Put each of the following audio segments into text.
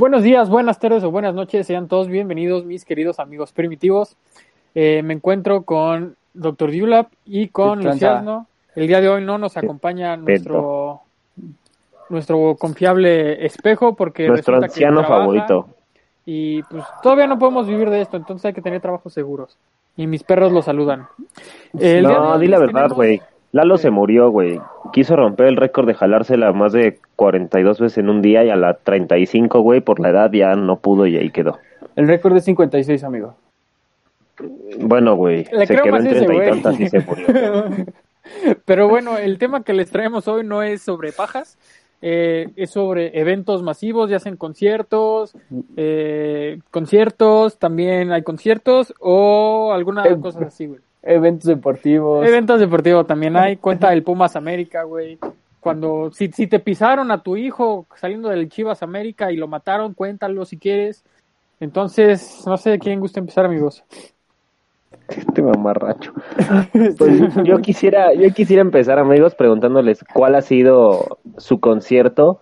Buenos días, buenas tardes o buenas noches, sean todos bienvenidos, mis queridos amigos primitivos. Eh, me encuentro con Dr. Dulap y con Luciano. El día de hoy no nos acompaña nuestro nuestro confiable espejo porque nuestro anciano favorito. Y pues todavía no podemos vivir de esto, entonces hay que tener trabajos seguros. Y mis perros lo saludan. no, di la verdad, güey. Lalo se murió, güey. Quiso romper el récord de jalársela más de 42 veces en un día y a la 35, güey, por la edad ya no pudo y ahí quedó. El récord es 56, amigo. Bueno, güey, se quedó en 30 y tantas y se murió. Pero bueno, el tema que les traemos hoy no es sobre pajas, eh, es sobre eventos masivos, ya hacen conciertos, eh, conciertos, también hay conciertos o alguna eh, cosa así, güey. Eventos deportivos. Eventos deportivos también hay. Cuenta el Pumas América, güey. Cuando, si, si te pisaron a tu hijo saliendo del Chivas América y lo mataron, cuéntalo si quieres. Entonces, no sé de quién gusta empezar, amigos. Este mamarracho. Pues yo quisiera, yo quisiera empezar, amigos, preguntándoles cuál ha sido su concierto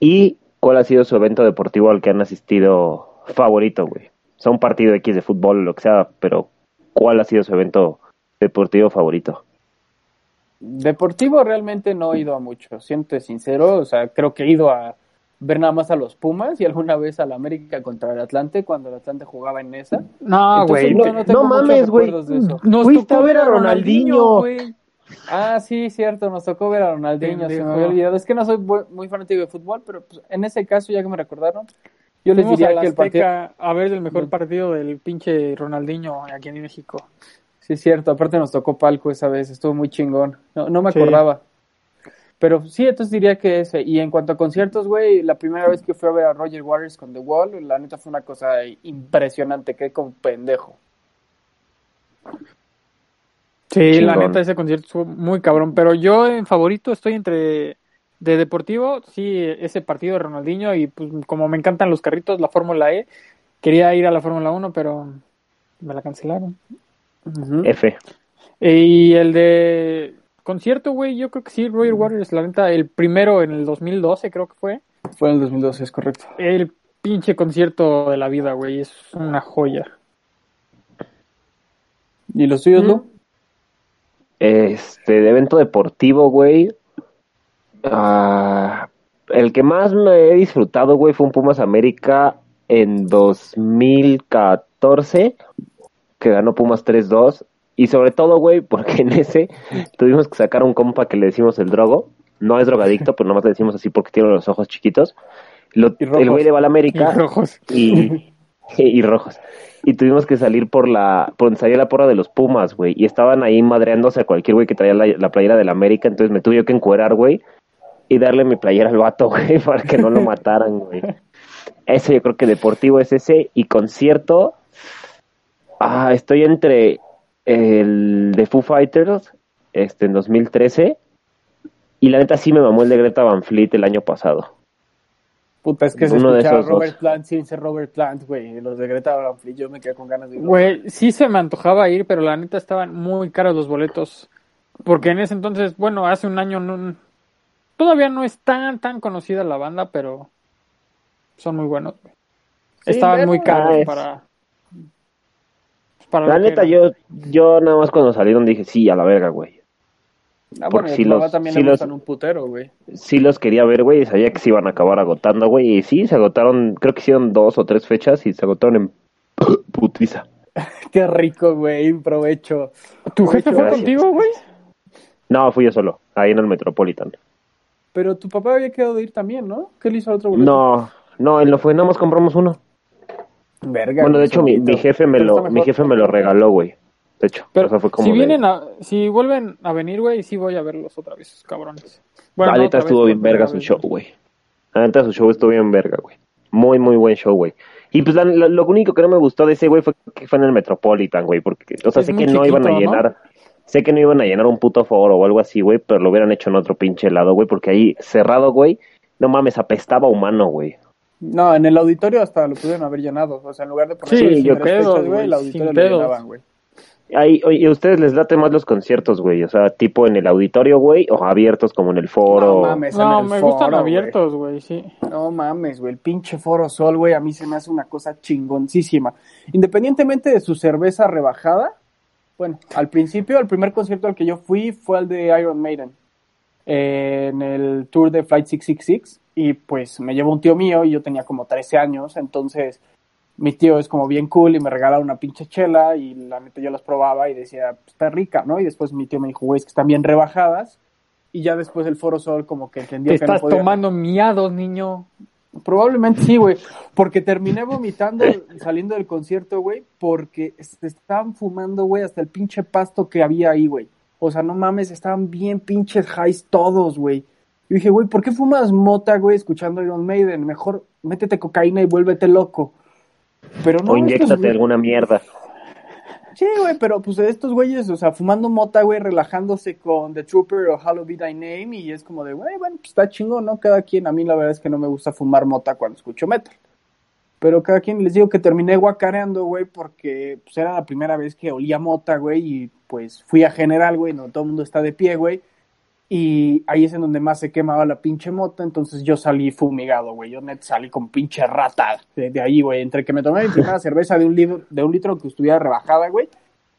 y cuál ha sido su evento deportivo al que han asistido favorito, güey. O sea, un partido X de fútbol, lo que sea, pero ¿cuál ha sido su evento deportivo favorito? Deportivo realmente no he ido a mucho, siento sincero, o sea, creo que he ido a ver nada más a los Pumas y alguna vez al América contra el Atlante cuando el Atlante jugaba en esa. No, güey, no, mames, güey. Nos tocó ver a Ronaldinho, güey. Ah, sí, cierto, nos tocó ver a Ronaldinho, se me había olvidado. Es que no soy muy fanático de fútbol, pero pues, en ese caso, ya que me recordaron, yo les diría que el partido... a ver el mejor partido del pinche Ronaldinho aquí en México. Sí, es cierto, aparte nos tocó palco esa vez, estuvo muy chingón. No, no me acordaba. Pero sí, entonces diría que ese. Y en cuanto a conciertos, güey, la primera vez que fui a ver a Roger Waters con The Wall, la neta fue una cosa impresionante, quedé como pendejo. Sí, la neta ese concierto fue muy cabrón, pero yo en favorito estoy entre de deportivo, sí, ese partido de Ronaldinho y pues como me encantan los carritos, la Fórmula E, quería ir a la Fórmula 1, pero me la cancelaron. F. Y el de concierto, güey, yo creo que sí, Roger Waters, la neta, el primero en el 2012 creo que fue. Fue en el 2012, es correcto. El pinche concierto de la vida, güey, es una joya. ¿Y los tuyos, no? Este, de evento deportivo, güey. Ah, el que más me he disfrutado, güey, fue un Pumas América en 2014, que ganó Pumas 3-2. Y sobre todo, güey, porque en ese tuvimos que sacar un compa que le decimos el drogo. No es drogadicto, pero nomás le decimos así porque tiene los ojos chiquitos. el güey le va a la América. Y rojos. Y, rojos. Y tuvimos que salir por la, por donde salía la porra de los Pumas, güey. Y estaban ahí madreándose a cualquier güey que traía la, la playera de la América. Entonces me tuve yo que encuerar, güey. Y darle mi playera al vato, güey, para que no lo mataran, güey. Ese yo creo que deportivo es ese. Y concierto. Ah, estoy entre el de Foo Fighters este, en 2013. Y la neta sí me mamó el de Greta Van Fleet el año pasado. Puta, es que se Uno escuchaba Robert Plant sin ser Robert Plant, güey. Los de Greta Van Fleet, yo me quedé con ganas de ir. Güey, sí se me antojaba ir, pero la neta estaban muy caros los boletos. Porque en ese entonces, bueno, hace un año no, todavía no es tan, tan conocida la banda, pero son muy buenos. estaban muy caros para, la neta, yo, yo nada más cuando salieron dije, sí, a la verga, güey. Ah, Porque si los, también si los, un putero, güey. Sí los quería ver, güey, y sabía que se iban a acabar agotando, güey. Y sí, se agotaron, creo que hicieron dos o tres fechas y se agotaron en putiza. Qué rico, güey, provecho. ¿Tu jefe fue contigo, güey? No, fui yo solo, ahí en el Metropolitan. Pero tu papá había quedado de ir también, ¿no? ¿Qué le hizo al otro boleto? No, no, él no fue, nada más compramos uno. Verga, bueno, de hecho, mi, mi, jefe me lo, mi jefe me lo regaló, güey. De hecho, pero fue como si vienen a, si vuelven a venir, güey, sí voy a verlos otra vez, cabrones. Bueno, la neta estuvo bien verga su show, güey. La neta su show estuvo bien verga, güey. Muy, muy buen show, güey. Y pues lo, único que no me gustó de ese, güey, fue que fue en el Metropolitan, güey, porque, o sea, sé que no iban a llenar, sé que no iban a llenar un puto foro o algo así, güey, pero lo hubieran hecho en otro pinche lado, güey, porque ahí cerrado, güey, no mames, apestaba humano, güey. No, en el auditorio hasta lo pudieron haber llenado. O sea, en lugar de poner sí, yo creo, güey, el auditorio lo llenaban, güey. ¿Y a ustedes les late más los conciertos, güey? O sea, tipo en el auditorio, güey, o abiertos como en el foro. No mames, no, me gustan abiertos, güey, sí. No mames, güey, el pinche Foro Sol, güey, a mí se me hace una cosa chingoncísima. Independientemente de su cerveza rebajada, bueno, al principio, el primer concierto al que yo fui fue al de Iron Maiden, en el tour de Flight 666, y pues me llevó un tío mío y yo tenía como 13 años, entonces mi tío es como bien cool y me regala una pinche chela y la neta yo las probaba y decía, pues, está rica, ¿no? Y después mi tío me dijo, güey, es que están bien rebajadas. Y ya después el Foro Sol como que entendió Te que estás tomando miados, niño. Probablemente sí, güey. Porque terminé vomitando saliendo del concierto, güey, porque se estaban fumando, güey, hasta el pinche pasto que había ahí, güey. O sea, no mames, estaban bien pinches highs todos, güey. Y dije, güey, ¿por qué fumas mota, güey, escuchando Iron Maiden? Mejor métete cocaína y vuélvete loco. Pero no, o inyectate alguna mierda. Sí, güey, pero pues estos güeyes, o sea, fumando mota, güey, relajándose con The Trooper o Hello Be Thy Name y es como de, güey, bueno, pues está chingo, ¿no? Cada quien, a mí la verdad es que no me gusta fumar mota cuando escucho metal. Pero cada quien, les digo que terminé guacareando, güey, porque pues era la primera vez que olía mota, güey, y pues fui a general, güey, no todo el mundo está de pie, güey. Y ahí es en donde más se quemaba la pinche mota, entonces yo salí fumigado, güey. Yo net salí con pinche rata de, ahí, güey. Entre que me tomé mi cerveza de un, litro, de un litro que estuviera rebajada, güey,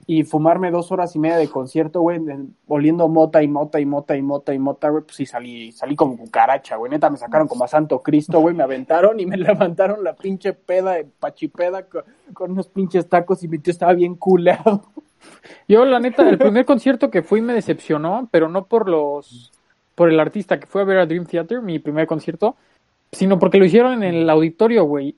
y fumarme dos horas y media de concierto, güey, oliendo mota y mota y mota y mota y mota, güey, pues sí salí, salí como cucaracha, güey. Neta, me sacaron como a Santo Cristo, güey, me aventaron y me levantaron la pinche peda de pachipeda con, con unos pinches tacos y mi tío estaba bien culeado. Yo, la neta, el primer concierto que fui me decepcionó, pero no por los. por el artista que fue a ver a Dream Theater, mi primer concierto, sino porque lo hicieron en el auditorio, güey.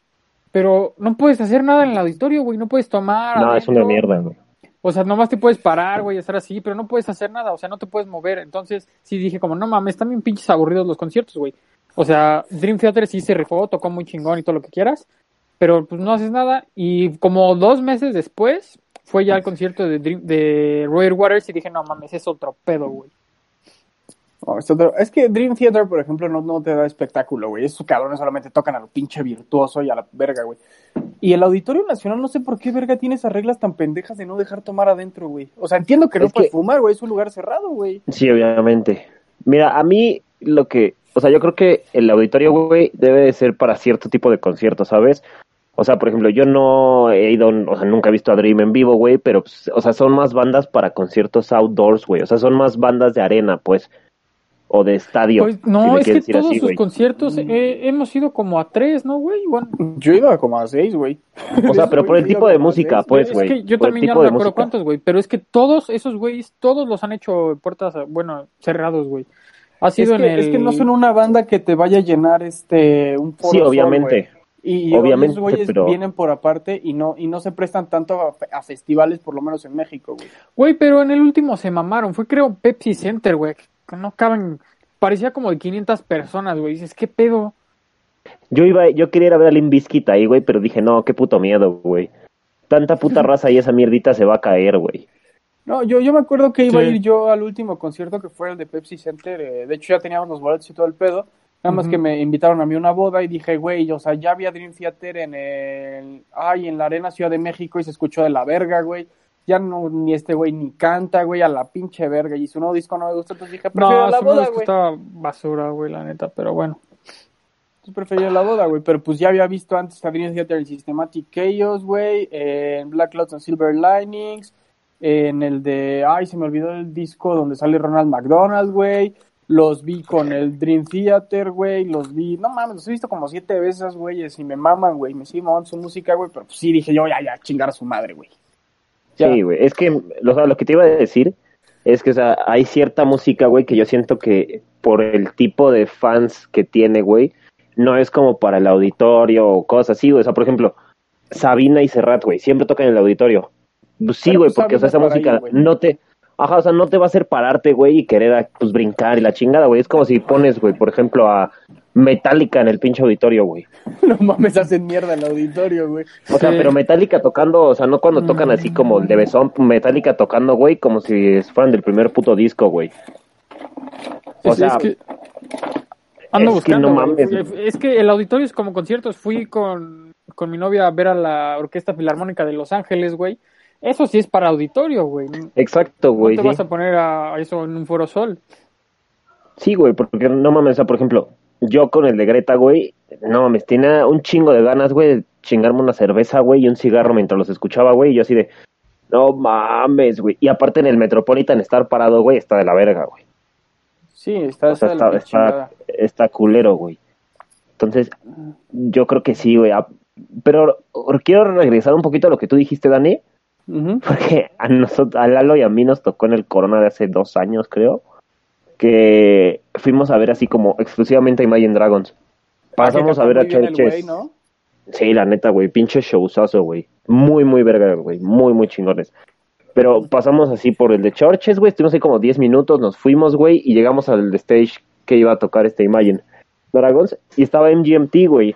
Pero no puedes hacer nada en el auditorio, güey, no puedes tomar. No, es una mierda, güey. O sea, nomás te puedes parar, güey, estar así, pero no puedes hacer nada, o sea, no te puedes mover. Entonces, sí dije como, no mames, están bien pinches aburridos los conciertos, güey. O sea, Dream Theater sí se rifó, tocó muy chingón y todo lo que quieras, pero pues no haces nada. Y como dos meses después, fue ya al concierto de, de Roger Waters y dije, no mames, es otro pedo, güey. es, que Dream Theater, por ejemplo, no, no te da espectáculo, güey. Esos cabrones solamente tocan a lo pinche virtuoso y a la verga, güey. Y el Auditorio Nacional, no sé por qué verga tiene esas reglas tan pendejas de no dejar tomar adentro, güey. O sea, entiendo que no puedes fumar, güey. Es un lugar cerrado, güey. Sí, obviamente. Mira, a mí lo que... O sea, yo creo que el auditorio, güey, debe de ser para cierto tipo de conciertos, ¿sabes? O sea, por ejemplo, yo no he ido, o sea, nunca he visto a Dream en vivo, güey, pero, pues, o sea, son más bandas para conciertos outdoors, güey. O sea, son más bandas de arena, pues, o de estadio. Pues, no, es que todos sus conciertos eh, hemos ido como a tres, ¿no, güey? Bueno. Yo he ido a como a seis, güey. O sea, pero por el tipo de música, pues, güey. Es que yo también ya no me acuerdo cuántos, güey, pero es que todos esos güeyes, todos los han hecho puertas, bueno, cerrados, güey. Ha sido es que, en el... Es que no son una banda que te vaya a llenar este... Un sí, obviamente. Y, Obviamente, esos güeyes vienen por aparte y no, y no se prestan tanto a, festivales, por lo menos en México, güey. Güey, pero en el último se mamaron. Fue, creo, Pepsi Center, güey. Que no caben. Parecía como de 500 personas, güey. Dices, ¿qué pedo? Yo iba, yo quería ir a ver a Limbiskit ahí, güey, pero dije, no, qué puto miedo, güey. Tanta puta raza y esa mierdita se va a caer, güey. No, yo, yo me acuerdo que iba a ir yo al último concierto que fue el de Pepsi Center. Eh, de hecho, ya teníamos los boletos y todo el pedo. Nada más que me invitaron a mí a una boda y dije, güey, o sea, ya había Dream Theater en el, ay, en la Arena Ciudad de México y se escuchó de la verga, güey. Ya no, ni este güey ni canta, güey, a la pinche verga. Y su nuevo disco no me gusta, entonces dije, prefiero la boda, güey. estaba basura, güey, la neta, pero bueno. Entonces prefería la boda, güey, pero pues ya había visto antes a Dream Theater en Systematic Chaos, güey, en Black Clouds and Silver Linings, en el de, ay, se me olvidó el disco donde sale Ronald McDonald, güey los vi con el Dream Theater, güey, los vi, no mames, los he visto como siete veces, güey, y me maman, güey, me siguen mamando su música, güey, pero pues sí dije yo, ya, ya, chingar a su madre, güey. Sí, güey, es que lo, lo que te iba a decir es que, o sea, hay cierta música, güey, que yo siento que por el tipo de fans que tiene, güey, no es como para el auditorio o cosas así, güey, o sea, por ejemplo, Sabina y Serrat, güey, siempre tocan en el auditorio. Pues sí, güey, pues, porque, o sea, esa música no te Ajá, o sea, no te va a hacer pararte, güey, y querer, pues, brincar y la chingada, güey. Es como si pones, güey, por ejemplo, a Metallica en el pinche auditorio, güey. No mames, hacen mierda el auditorio, güey. O sea, pero Metallica tocando, o sea, no cuando tocan así como el de Besón, Metallica tocando, güey, como si fueran del primer puto disco, güey. O sea... Es que... Ando buscando, no mames. Es que el auditorio es como conciertos. Fui con, con mi novia a ver a la Orquesta Filarmónica de Los Ángeles, güey Eso sí es para auditorio, güey. Exacto, güey. No te vas a poner a eso en un foro sol. Sí, güey, porque no mames, o sea, por ejemplo, yo con el de Greta, güey, no mames, tenía un chingo de ganas, güey, de chingarme una cerveza, güey, y un cigarro mientras los escuchaba, güey, y yo así de, no mames, güey. Y aparte en el Metropolitan estar parado, güey, está de la verga, güey. Sí, está, está, está, está, culero, güey. Entonces, yo creo que sí, güey. Pero quiero regresar un poquito a lo que tú dijiste, Dani. Porque a nosotros, a Lalo y a mí nos tocó en el Corona de hace dos años, creo que fuimos a ver así como exclusivamente a Imagine Dragons. Pasamos a ver a Churches. Sí, la neta, güey, pinche showzazo, güey. Muy, muy verga, güey. Muy, muy chingones. Pero pasamos así por el de Churches, güey. Estuvimos ahí como 10 minutos, nos fuimos, güey, y llegamos al stage que iba a tocar este Imagine Dragons. Y estaba MGMT, güey.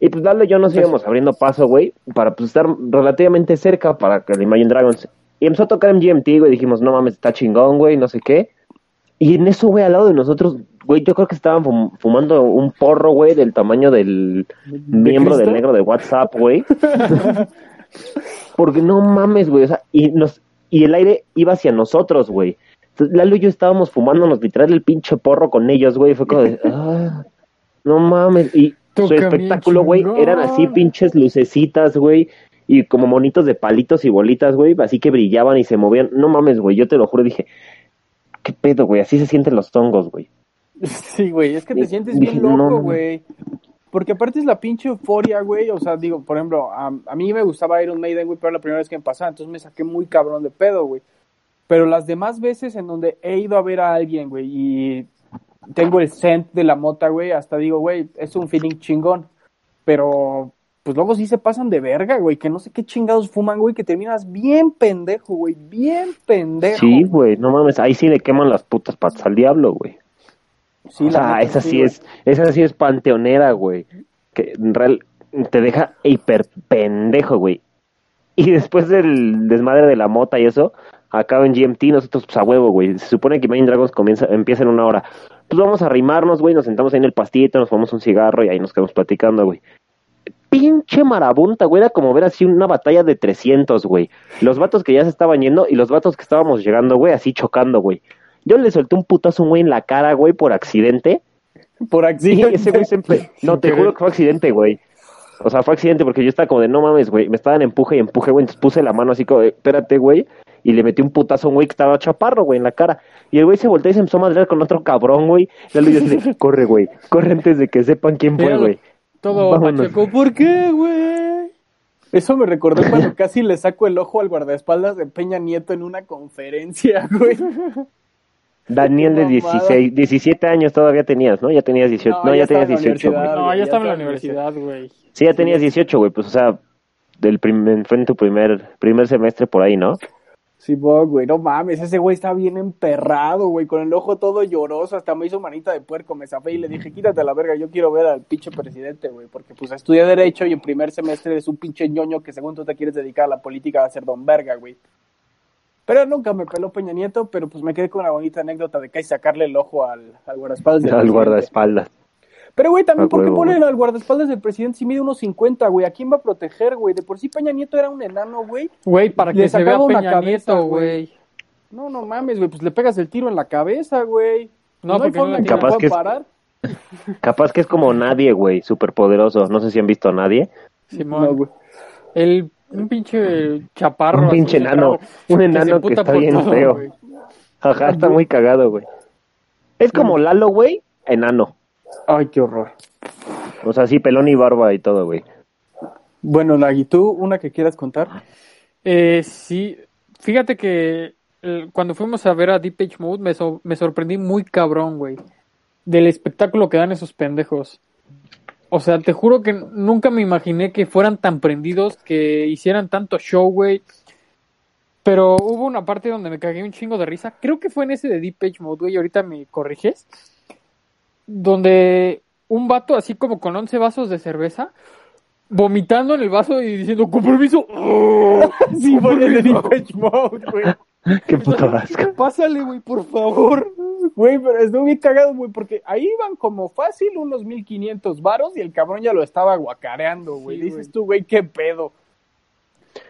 Y pues dale, yo nos íbamos abriendo paso, güey, para pues estar relativamente cerca para que el Imagine Dragons. Y empezó a tocar MGMT, güey. Dijimos, no mames, está chingón, güey, no sé qué. Y en eso, güey, al lado de nosotros, güey, yo creo que estaban fumando un porro, güey, del tamaño del miembro del negro de WhatsApp, güey. Porque no mames, güey, o sea, y, nos, y el aire iba hacia nosotros, güey. Lalo y yo estábamos fumándonos literal el pinche porro con ellos, güey. Fue como de, ah, no mames. Y su espectáculo, güey, eran así pinches lucecitas, güey. Y como monitos de palitos y bolitas, güey. Así que brillaban y se movían. No mames, güey. Yo te lo juro, dije, ¿Qué pedo, güey? Así se sienten los tongos, güey. Sí, güey, es que te sientes bien loco, güey. Porque aparte es la pinche euforia, güey. O sea, digo, por ejemplo, a, mí me gustaba Iron Maiden, güey, pero la primera vez que me pasaba, entonces me saqué muy cabrón de pedo, güey. Pero las demás veces en donde he ido a ver a alguien, güey, y tengo el scent de la mota, güey, hasta digo, güey, es un feeling chingón. Pero pues luego sí se pasan de verga, güey, que no sé qué chingados fuman, güey, que terminas bien pendejo, güey, bien pendejo. Sí, güey, no mames, ahí sí le queman las putas patas al diablo, güey. Sí, o sea, esa sí, es, esa sí es panteonera, güey, que en real te deja hiper pendejo, güey. Y después del desmadre de la mota y eso, acá en GMT, nosotros pues a huevo, güey. Se supone que Main Dragons comienza, empieza en una hora. Pues vamos a arrimarnos, güey, nos sentamos ahí en el pastito, nos fumamos un cigarro y ahí nos quedamos platicando, güey pinche marabunta, güey. Era como ver así una batalla de 300, güey. Los vatos que ya se estaban yendo y los vatos que estábamos llegando, güey, así chocando, güey. Yo le solté un putazo güey en la cara, güey, por accidente. Por accidente. ese güey siempre. No, te juro que fue accidente, güey. O sea, fue accidente porque yo estaba como de no mames, güey. Me estaban empuje y empuje, güey. Entonces puse la mano así como de espérate, güey. Y le metí un putazo a un güey que estaba chaparro, güey, en la cara. Y el güey se volteó y se empezó a madrear con otro cabrón, güey. Y le dije, corre, güey. Corre antes de que sepan quién fue, güey. Todo Pacheco, ¿por qué, güey? Eso me recordó cuando casi le saco el ojo al guardaespaldas de Peña Nieto en una conferencia, güey. Daniel de 16, 17 años todavía tenías, ¿no? Ya tenías 18, no, ya, tenías 18, güey. No, ya, estaba en la universidad, güey. Sí, ya tenías 18, güey, pues o sea, del primer, fue en tu primer, primer semestre por ahí, ¿no? Sí, güey, no mames, ese güey está bien emperrado, güey, con el ojo todo lloroso, hasta me hizo manita de puerco, me zafé y le dije, quítate la verga, yo quiero ver al pinche presidente, güey, porque pues estudié Derecho y en primer semestre es un pinche ñoño que según tú te quieres dedicar a la política va a ser don verga, güey. Pero nunca me peló Peña Nieto, pero pues me quedé con la bonita anécdota de que hay sacarle el ojo al, al guardaespaldas. Al guardaespaldas. Pero, güey, también, ¿por qué ponen al guardaespaldas del presidente si mide unos 50, güey? ¿A quién va a proteger, güey? De por sí Peña Nieto era un enano, güey. Güey, para que se vea Peña Nieto, güey. No, no mames, güey, pues le pegas el tiro en la cabeza, güey. No, porque no capaz que parar. Capaz que es como nadie, güey, súper poderoso. No sé si han visto a nadie. Simón. güey. El, un pinche chaparro. Un pinche enano. Un enano que, está bien feo. Ajá, está muy cagado, güey. Es como Lalo, güey, enano. Ay, qué horror. O sea, sí, pelón y barba y todo, güey. Bueno, Nagui, ¿tú una que quieras contar? Eh, sí, fíjate que eh, cuando fuimos a ver a Deep Page Mode me, me sorprendí muy cabrón, güey. Del espectáculo que dan esos pendejos. O sea, te juro que nunca me imaginé que fueran tan prendidos, que hicieran tanto show, güey. Pero hubo una parte donde me cagué un chingo de risa. Creo que fue en ese de Deep Page Mode, güey. Ahorita me corriges donde un vato así como con 11 vasos de cerveza, vomitando en el vaso y diciendo, compromiso. sí, voy en el Mode, güey. Qué puto asco. Pásale, güey, por favor. Güey, pero estuvo bien cagado, güey, porque ahí iban como fácil unos 1500 varos y el cabrón ya lo estaba guacareando, güey. Dices tú, güey, qué pedo.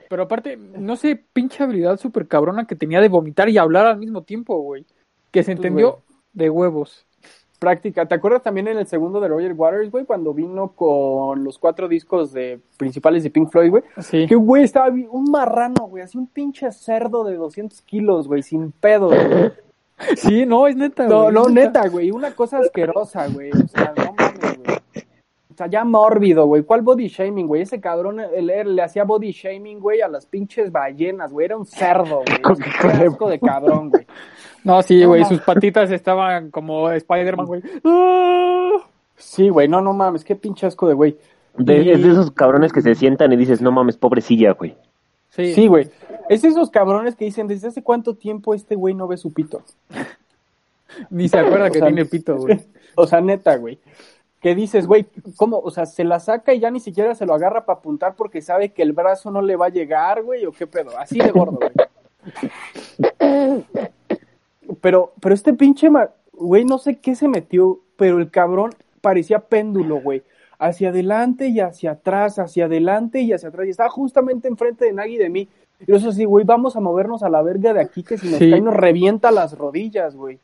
pero aparte, no sé, pinche habilidad súper cabrona que tenía de vomitar y hablar al mismo tiempo, güey. Que se entendió de huevos. Práctica. ¿Te acuerdas también en el segundo de Roger Waters, güey, cuando vino con los cuatro discos de principales de Pink Floyd, güey? Sí. Que, güey, estaba un marrano, güey, así un pinche cerdo de 200 kilos, güey, sin pedo, güey. Sí, no, es neta, No, güey. no, neta, güey, una cosa asquerosa, güey. O sea, no sea, ya mórbido, güey. ¿Cuál body shaming, güey? Ese cabrón él, él le hacía body shaming, güey, a las pinches ballenas, güey. Era un cerdo, güey. Asco de cabrón, güey. No, sí, güey, no. sus patitas estaban como Spider-Man, güey. Sí, güey, no, no mames, qué pinche asco de güey. De- Y- Es de esos cabrones que se sientan y dices, no mames, pobrecilla, güey. Sí, Sí, güey. Es esos cabrones que dicen, ¿desde hace cuánto tiempo este güey no ve su pito? ni se acuerda O que sea, tiene pito, güey. O sea, neta, güey. Que dices, güey, ¿cómo? O sea, se la saca y ya ni siquiera se lo agarra para apuntar porque sabe que el brazo no le va a llegar, güey, o qué pedo. Así de gordo, güey. Pero, pero este pinche, güey, no sé qué se metió, pero el cabrón parecía péndulo, güey. Hacia adelante y hacia atrás, hacia adelante y hacia atrás. Y estaba justamente enfrente de Nagui y de mí. Y yo así, güey, vamos a movernos a la verga de aquí que si nos Sí. cae nos revienta las rodillas, güey.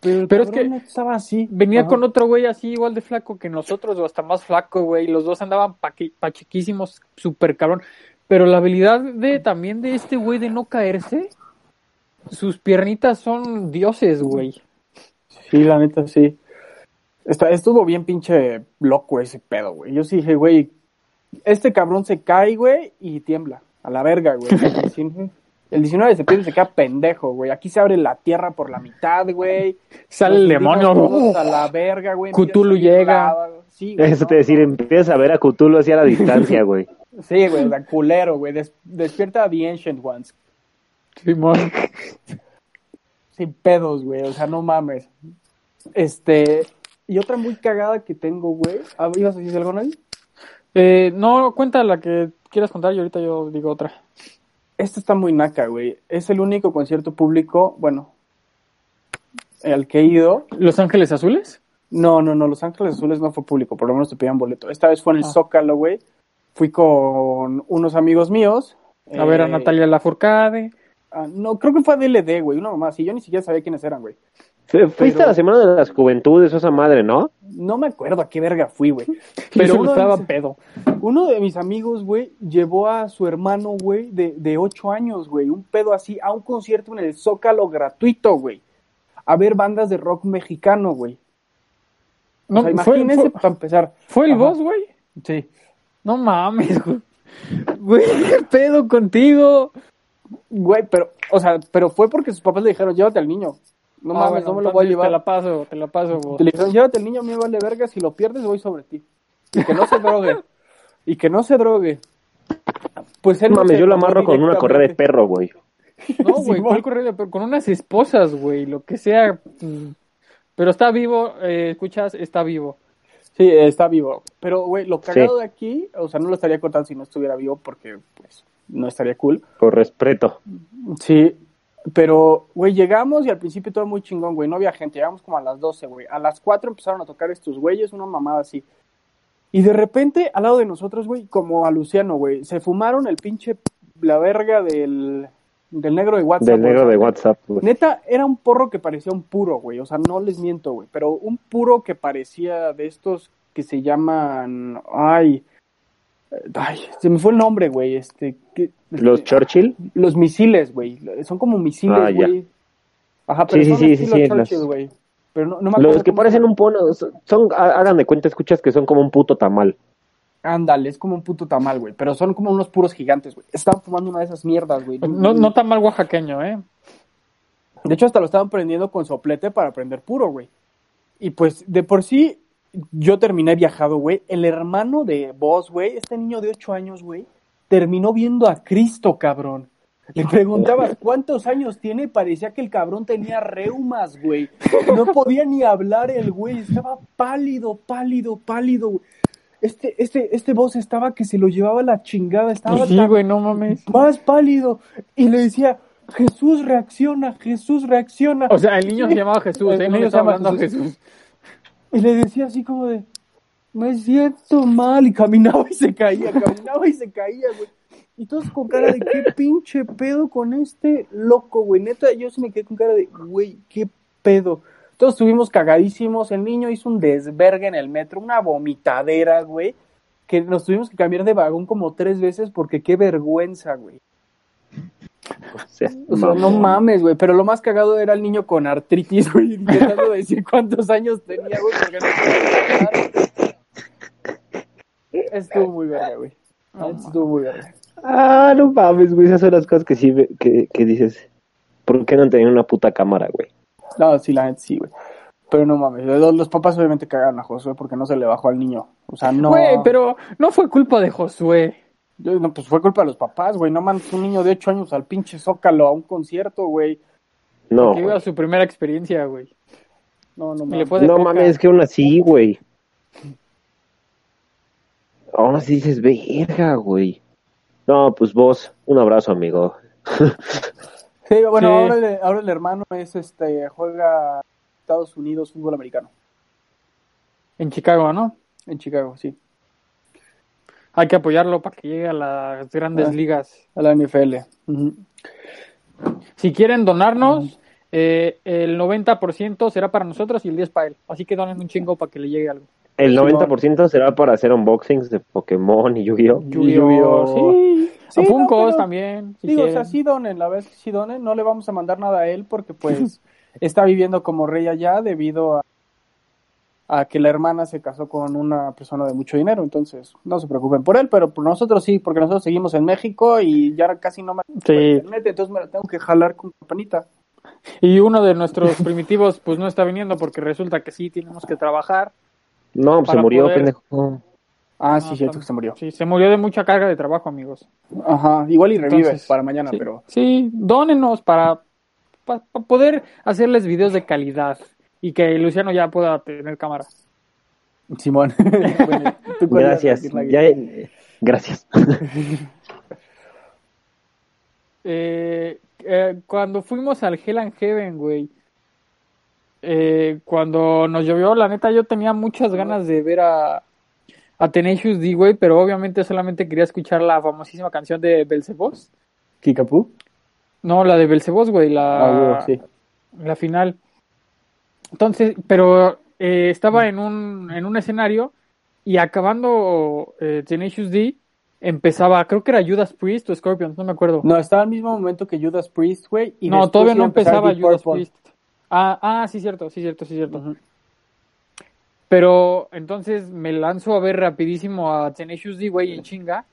Pero, el Pero es que estaba así. Venía Ajá. con otro güey así igual de flaco que nosotros, o hasta más flaco, güey. Los dos andaban pachequísimos, súper cabrón. Pero la habilidad de también de este güey de no caerse, sus piernitas son dioses, güey. Sí, la neta, sí. Está, estuvo bien pinche loco ese pedo, güey. Yo sí dije, güey, este cabrón se cae, güey, y tiembla. A la verga, güey. Sí, El 19 de septiembre se queda pendejo, güey. Aquí se abre la tierra por la mitad, güey. Sale el demonio. A la verga, güey. Cthulhu Empieza llega. Sí, güey, Eso ¿no? te decir, empiezas a ver a Cthulhu hacia la distancia, güey. Sí, güey, la culero, güey. Des- despierta a The Ancient Ones. Simón. Sin pedos, güey. O sea, no mames. Este. Y otra muy cagada que tengo, güey. Ah, ¿Ibas a decir algo, Nay? Eh, no, cuenta la que quieras contar y ahorita yo digo otra. Esta está muy naca, güey. Es el único concierto público, bueno, al que he ido. ¿Los Ángeles Azules? No, no, no, Los Ángeles Azules no fue público, por lo menos te pedían boleto. Esta vez fue en el Ah. Zócalo, güey. Fui con unos amigos míos. A ver, a Eh, Natalia Lafourcade. ah, no, creo que fue a DLD, güey, una mamá. Sí, yo ni siquiera sabía quiénes eran, güey. Fu- Fuiste a la Semana de las Juventudes, esa madre, ¿no? No me acuerdo a qué verga fui, güey. Pero uno estaba mis, pedo. uno de mis amigos, güey, llevó a su hermano, güey, de, de ocho años, güey, un pedo así, a un concierto en el Zócalo gratuito, güey. A ver bandas de rock mexicano, güey. No, o sea, fue, imagínense fue- para empezar. ¿fue el Ajá. boss, güey? Sí. No mames, güey. Güey, ¿qué pedo contigo? Güey, pero, o sea, pero fue porque sus papás le dijeron, llévate al niño. No Ah, mames, bueno, no me lo voy a llevar. Te la paso, te la paso, güey. Le dijeron, llévate al niño, me vale verga, si lo pierdes voy sobre ti. Y que no se drogue. y que no se drogue. Pues él No no mames, yo lo amarro con una correa de perro, güey. No, güey. ¿cuál correo? Pero con unas esposas, güey, lo que sea. Pero está vivo, eh, escuchas, está vivo. Sí, está vivo. Pero, güey, lo cagado Sí. de aquí, o sea, no lo estaría contando si no estuviera vivo porque, pues, no estaría cool. Por respeto. Sí, pero, güey, llegamos y al principio todo muy chingón, güey, no había gente, llegamos como a las 12, güey. A las 4 empezaron a tocar estos güeyes, una mamada así. Y de repente, al lado de nosotros, güey, como a Luciano, güey, se fumaron el pinche, la verga del, del negro de WhatsApp. Del negro de WhatsApp, güey. Neta, era un porro que parecía un puro, güey. O sea, no les miento, güey. Pero un puro que parecía de estos que se llaman. Ay. Ay, se me fue el nombre, güey. Este. que- Los este, Churchill. los misiles, güey. Son como misiles, Ah, güey. Ajá, pero Sí, sí, son sí, sí, sí, Churchill, las- güey. Pero no, no me acuerdo Los que parecen un pono, son, hagan de cuenta, escuchas que son como un puto tamal. Ándale, es como un puto tamal, güey. Pero son como unos puros gigantes, güey. Estaban fumando una de esas mierdas, güey. No, no tan mal oaxaqueño, ¿eh? De hecho, hasta lo estaban prendiendo con soplete para prender puro, güey. Y pues, de por sí, yo terminé viajado, güey. El hermano de vos, güey, este niño de 8 años, güey, terminó viendo a Cristo, cabrón. Le preguntabas cuántos años tiene y parecía que el cabrón tenía reumas, güey. No podía ni hablar el güey, estaba pálido, pálido, pálido, güey. Este, este, este voz estaba que se lo llevaba la chingada, estaba Sí, tan güey, no mames. más pálido. Y le decía, Jesús reacciona, Jesús reacciona. O sea, el niño se llamaba Jesús, El ¿eh? No niño se estaba llama Jesús. Jesús. Y le decía así como de, me siento mal. Y caminaba y se caía, caminaba y se caía, güey. Y todos con cara de qué pinche pedo con este loco, güey. Neta, yo sí me quedé con cara de, güey, qué pedo. Todos estuvimos cagadísimos. El niño hizo un desvergue en el metro, una vomitadera, güey. Que nos tuvimos que cambiar de vagón como tres veces porque qué vergüenza, güey. O sea, no mames, güey. Pero lo más cagado era el niño con artritis, güey, intentando decir cuántos años tenía, güey, porque no Estuvo muy verga, güey. Estuvo muy verga. Ah, no mames, güey. Esas son las cosas que sí, que, que dices. ¿Por qué no tenían una puta cámara, güey? No, sí, la gente sí, güey. Pero no mames, los, papás obviamente cagaron a Josué porque no se le bajó al niño. O sea, no. Güey, pero no fue culpa de Josué. No, pues fue culpa de los papás, güey. No mandes un niño de 8 años al pinche Zócalo a un concierto, güey. No. Que iba a su primera experiencia, güey. No, no mames. No mames, es que aún así, güey. Aún así dices, verga, güey. No, pues vos, un abrazo, amigo. sí, bueno, Ahora, ahora, el hermano es este, juega Estados Unidos fútbol americano. En Chicago, ¿no? En Chicago, sí. Hay que apoyarlo para que llegue a las grandes ah, ligas. A la NFL. Si quieren donarnos, eh, el 90% será para nosotros y el 10% para él. Así que donen un chingo para que le llegue algo. El 90% será para hacer unboxings de Pokémon y Yu-Gi-Oh! Yu-Gi-Oh! Sí. sí también. digo, o sea, sí donen, la vez que sí donen, no le vamos a mandar nada a él porque pues está viviendo como rey allá debido a a que la hermana se casó con una persona de mucho dinero, entonces no se preocupen por él, pero por nosotros sí, porque nosotros seguimos en México y ya casi no me sí. entonces me la tengo que jalar con campanita. Y uno de nuestros primitivos pues no está viniendo porque resulta que sí tenemos que trabajar. No, se murió, pendejo. Ah, sí, cierto que se murió. Sí, se murió de mucha carga de trabajo, amigos. Ajá, igual y revive para mañana, pero... Sí, dónenos para, para poder hacerles videos de calidad y que Luciano ya pueda tener cámara. Simón. gracias. gracias. Eh, eh, cuando fuimos al Hell and Heaven, güey, eh, cuando nos llovió, la neta, yo tenía muchas ganas de ver a, a Tenacious D, güey, pero obviamente solamente quería escuchar la famosísima canción de Belzebos. ¿Kikapú? No, la de Belzebos, güey, la, ah, la final. Entonces, pero eh, estaba en un, en un escenario y acabando eh, Tenacious D, empezaba, creo que era Judas Priest o Scorpions, no me acuerdo. No, estaba al mismo momento que Judas Priest, güey. No, todavía no empezaba Judas Priest. Ah, ah, sí, cierto, sí, cierto, sí, cierto. Pero entonces me lanzo a ver rapidísimo a Tenacious D, güey, en chinga.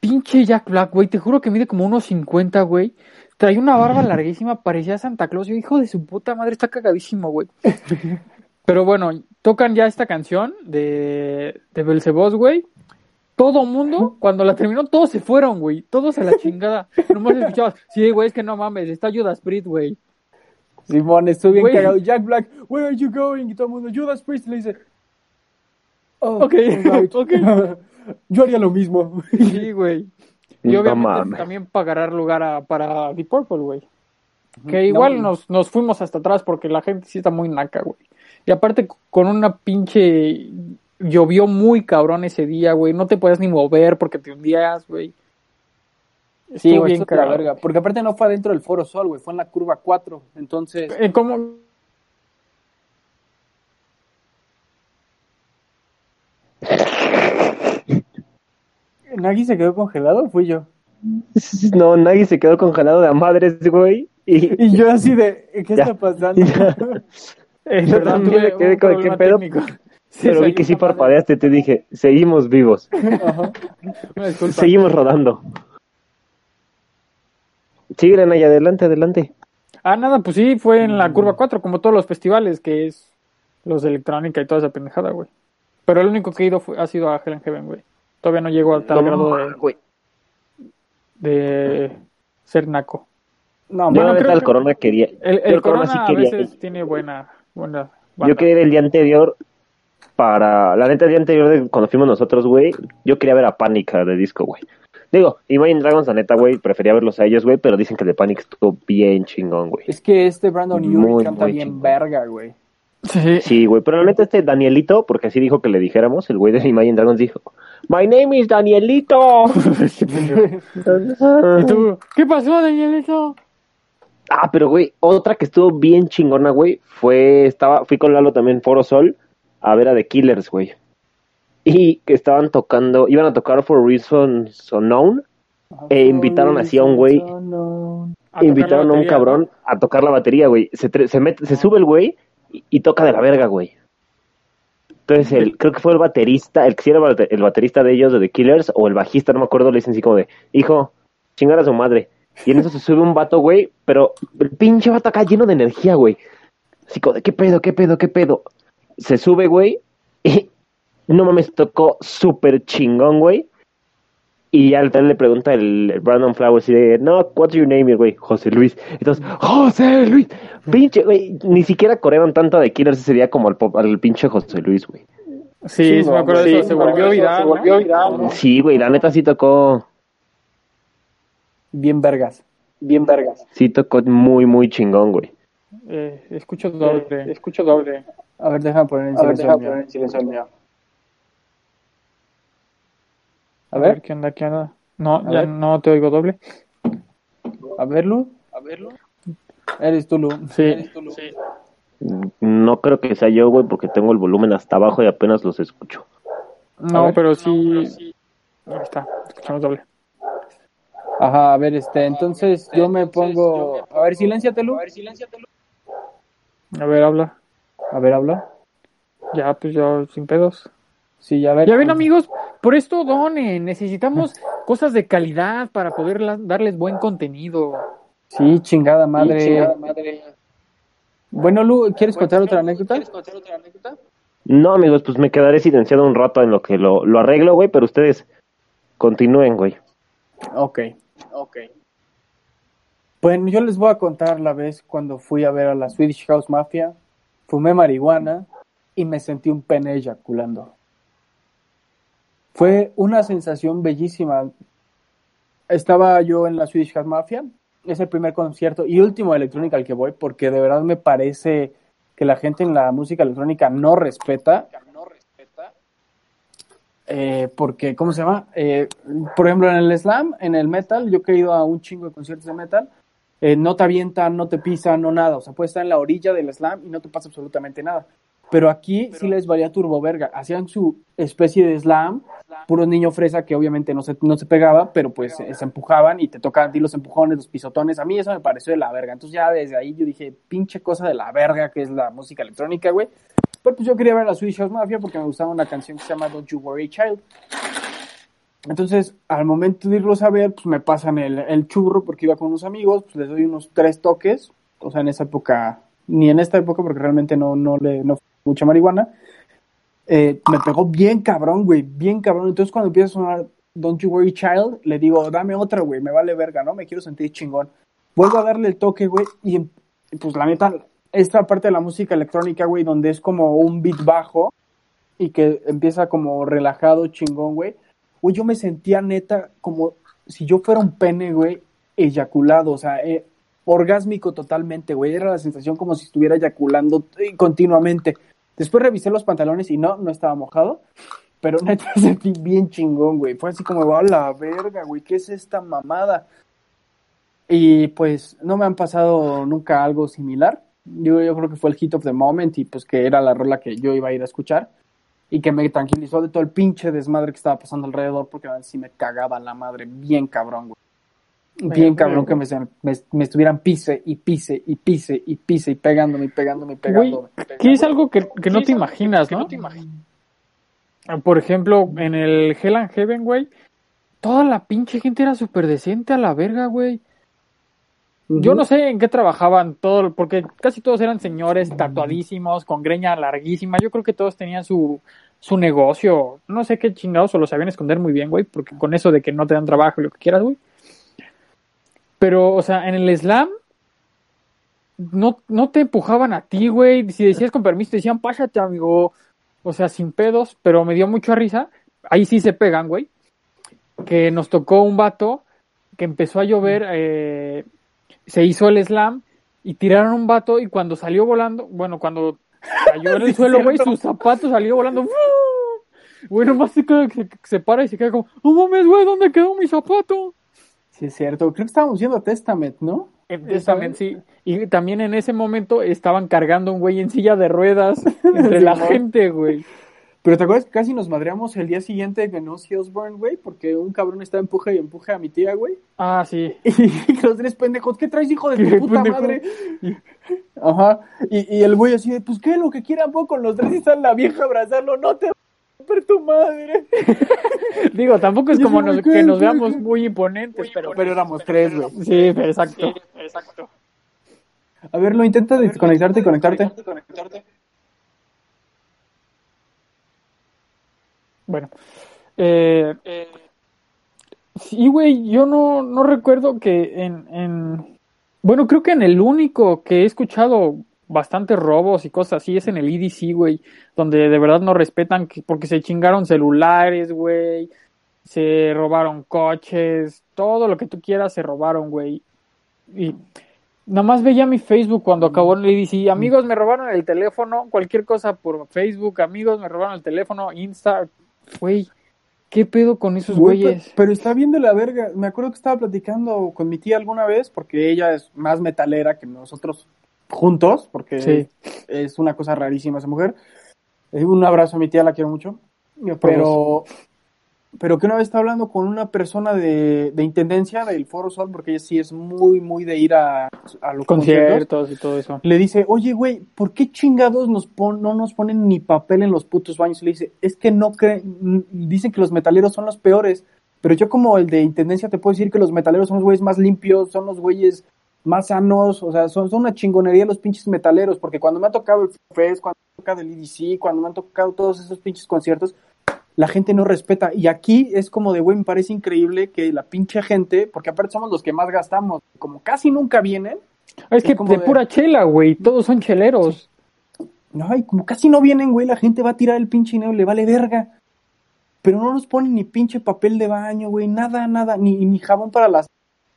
Pinche Jack Black, güey, te juro que mide como unos 50, güey. Trae una barba larguísima, parecía Santa Claus. Yo, hijo de su puta madre, está cagadísimo, güey. Pero bueno, tocan ya esta canción de, de Belcebos, güey. Todo mundo, cuando la terminó, todos se fueron, güey. Todos a la chingada. Nomás escuchabas, sí, güey, es que no mames, está Judas Priest, güey. Simón, estoy bien cagado. Jack Black, where are you going? Y todo el mundo, Judas Priest le dice, oh, ok, ok. Yo haría lo mismo. Sí, güey. Y obviamente también pagará lugar para Deep Purple, güey. Que igual nos, nos fuimos hasta atrás porque la gente sí está muy naca, güey. Y aparte con una pinche... Llovió muy cabrón ese día, güey. No te puedes ni mover porque te hundías, güey. Sí, güey, bien verga. Porque aparte no fue adentro del Foro Sol, güey. Fue en la curva 4. Entonces... Eh, ¿Cómo...? ¿Nagi se quedó congelado o fui yo? No, Nagi se quedó congelado de a madres, güey. Y, y yo así de, ¿qué está pasando? Eh, yo también me quedé con qué pedo. pero vi que sí parpadeaste, te dije, seguimos vivos. seguimos rodando. Sigue, Nagi, adelante, adelante. Ah, nada, pues sí, fue en la curva 4, como todos los festivales, que es los de electrónica y toda esa pendejada, güey. Pero el único que he ido fue, ha sido a Helen Heaven, güey. Todavía no llego al tal grado de, de ser naco. No, bueno, creo el Corona quería. El, Corona, sí quería. a veces tiene buena, buena Yo quería ir el día anterior para. La neta, el día anterior de cuando fuimos nosotros, güey. Yo quería ver a Pánica de disco, güey. Digo, Imagine Dragons, la neta, güey, prefería verlos a ellos, güey, pero dicen que de Panic estuvo bien chingón, güey. Es que este Brandon Urie canta bien verga, güey. Sí, güey, pero la neta este Danielito, porque así dijo que le dijéramos, el güey de Imagine Dragons dijo, My name is Danielito. ¿Y tú? ¿Qué pasó, Danielito? Ah, pero güey, otra que estuvo bien chingona, güey, fue, estaba, fui con Lalo también, Foro Sol, a ver a The Killers, güey. Y que estaban tocando, iban a tocar For Reasons Unknown, e invitaron así a un güey, invitaron a un cabrón a tocar la batería, güey. Se, se, mete, se sube el güey y, toca de la verga, güey. Entonces, el, creo que fue el baterista, el que era el baterista de ellos, de The Killers, o el bajista, no me acuerdo, le dicen así como de, hijo, chingar a su madre. Y en eso se sube un vato, güey, pero el pinche vato acá lleno de energía, güey. Así como de, ¿qué pedo, qué pedo, qué pedo? Se sube, güey, y no mames, tocó súper chingón, güey. Y al tal le pregunta el, Brandon Flowers y de, no, what's your name, güey? José Luis. Entonces, José Luis, pinche, güey, ni siquiera corrieron tanto de Killers ese día como al, pinche José Luis, güey. Sí, me acuerdo de eso, se volvió viral. Se volvió viral. Sí, güey, la neta sí tocó. Bien vergas. Bien vergas. Sí tocó muy, muy chingón, güey. Eh, escucho doble. escucho doble. A ver, déjame poner en silencio. A ver, poner en silencio A ver. ¿Qué onda? ¿Qué onda? No, ya no te oigo doble. A verlo. A verlo. Eres tú, Lu. Sí. Eres tú, Lu. sí. No creo que sea yo, güey, porque tengo el volumen hasta abajo y apenas los escucho. No, pero sí. Ahí está, escuchamos doble. Ajá, a ver, este, entonces yo me pongo. A ver, silénciate, Lu. A ver, silénciate, A ver, habla. A ver, habla. Ya, pues yo sin pedos. Sí, ya ver. Ya ven, amigos, por esto donen. Necesitamos cosas de calidad para poder darles buen contenido. Sí, chingada madre. chingada madre. Bueno, Lu, ¿quieres contar otra anécdota? ¿Quieres contar otra anécdota? No, amigos, pues me quedaré silenciado un rato en lo que lo, lo arreglo, güey, pero ustedes continúen, güey. Ok, ok. Bueno, yo les voy a contar la vez cuando fui a ver a la Swedish House Mafia, fumé marihuana y me sentí un pene eyaculando. Fue una sensación bellísima. Estaba yo en la Swedish House Mafia, es el primer concierto y último de electrónica al que voy, porque de verdad me parece que la gente en la música electrónica no respeta. Eh, porque, ¿cómo se llama? Eh, por ejemplo, en el slam, en el metal, yo que he ido a un chingo de conciertos de metal, eh, no te avientan, no te pisan, no nada. O sea, puedes estar en la orilla del slam y no te pasa absolutamente nada. Pero aquí sí les valía turbo verga. Hacían su especie de slam, puro niño fresa que obviamente no se, no se pegaba, pero pues se, empujaban y te tocaban a ti los empujones, los pisotones. A mí eso me pareció de la verga. Entonces ya desde ahí yo dije, pinche cosa de la verga que es la música electrónica, güey. Pero pues yo quería ver a Swedish House Mafia porque me gustaba una canción que se llama Don't You Worry Child. Entonces, al momento de irlos a ver, pues me pasan el, el churro porque iba con unos amigos, pues les doy unos tres toques. O sea, en esa época, ni en esta época porque realmente no, no le... No mucha marihuana, eh, me pegó bien cabrón, güey, bien cabrón. Entonces cuando empieza a sonar Don't You Worry Child, le digo, dame otra, güey, me vale verga, ¿no? Me quiero sentir chingón. Vuelvo a darle el toque, güey, y em, pues la neta, esta parte de la música electrónica, güey, donde es como un beat bajo y que empieza como relajado, chingón, güey. Güey, yo me sentía neta como si yo fuera un pene, güey, eyaculado, o sea, eh, orgásmico totalmente, güey. Era la sensación como si estuviera eyaculando eh, continuamente. Después revisé los pantalones y no, no estaba mojado. Pero neta sentí bien chingón, güey. Fue así como, a la verga, güey, ¿qué es esta mamada? Y pues no me han pasado nunca algo similar. Yo, yo creo que fue el hit of the moment y pues que era la rola que yo iba a ir a escuchar. Y que me tranquilizó de todo el pinche desmadre que estaba pasando alrededor porque a sí me cagaba la madre bien cabrón, güey. Bien cabrón que me, me, estuvieran pise y pise y pise y pise y pegándome y pegándome y pegándome. que es algo que, no te imaginas, ¿no? Por ejemplo, en el Hell and Heaven, güey, toda la pinche gente era súper decente a la verga, güey. Yo no sé en qué trabajaban todo, porque casi todos eran señores tatuadísimos, con greña larguísima. Yo creo que todos tenían su, su negocio. No sé qué chingados o lo sabían esconder muy bien, güey, porque con eso de que no te dan trabajo y lo que quieras, güey. Pero, o sea, en el slam no, no te empujaban a ti, güey. Si decías con permiso, te decían, pásate, amigo. O sea, sin pedos, pero me dio mucha risa. Ahí sí se pegan, güey. Que nos tocó un vato que empezó a llover, eh, se hizo el slam y tiraron un vato y cuando salió volando, bueno, cuando cayó en el suelo, güey, su zapato salió volando. Güey, nomás se, se, se para y se queda como, no mames, güey, ¿dónde quedó mi zapato? Sí, es cierto. Creo que estábamos viendo Testament, ¿no? Testament, sí. Y también en ese momento estaban cargando un güey en silla de ruedas entre la gente, güey. Pero te acuerdas que casi nos madreamos el día siguiente que no Osborne, güey, porque un cabrón estaba empuje y empuje a mi tía, güey. Ah, sí. Y los tres pendejos, ¿qué traes, hijo de tu puta madre? Ajá. Y, y el güey así de, pues qué, lo que quieran, pues con los tres y sale la vieja a abrazarlo, no te romper tu madre. Digo, tampoco es como que nos veamos muy imponentes, pero, pero éramos tres, güey. Sí, exacto. exacto. A ver, lo intenta desconectarte y conectarte. Bueno. Eh, sí, güey, yo no, no recuerdo que en, en... Bueno, creo que en el único que he escuchado bastantes robos y cosas así es en el EDC, güey, donde de verdad no respetan porque se chingaron celulares, güey, se robaron coches, todo lo que tú quieras se robaron, güey. Y nada más veía mi Facebook cuando acabó el EDC, amigos me robaron el teléfono, cualquier cosa por Facebook, amigos me robaron el teléfono, Insta, güey. ¿Qué pedo con esos güeyes? Pero, está bien de la verga. Me acuerdo que estaba platicando con mi tía alguna vez, porque ella es más metalera que nosotros juntos, porque es una cosa rarísima esa mujer. Eh, un abrazo a mi tía, la quiero mucho. Pero, pero que una vez estaba hablando con una persona de, de intendencia del Foro Sol, porque ella sí es muy, muy de ir a, a los conciertos, y todo eso. Le dice, oye, güey, ¿por qué chingados nos pon, no nos ponen ni papel en los putos baños? le dice, es que no creen, dicen que los metaleros son los peores. Pero yo como el de intendencia te puedo decir que los metaleros son los güeyes más limpios, son los güeyes más sanos, o sea, son, son una chingonería los pinches metaleros, porque cuando me ha tocado el Fest, cuando me ha tocado el EDC, cuando me han tocado todos esos pinches conciertos, la gente no respeta. Y aquí es como de, güey, me parece increíble que la pinche gente, porque aparte somos los que más gastamos, como casi nunca vienen. Es, que como de, pura chela, güey, todos son cheleros. No, y como casi no vienen, güey, la gente va a tirar el pinche dinero, le vale verga. Pero no nos ponen ni pinche papel de baño, güey, nada, nada, ni, ni jabón para las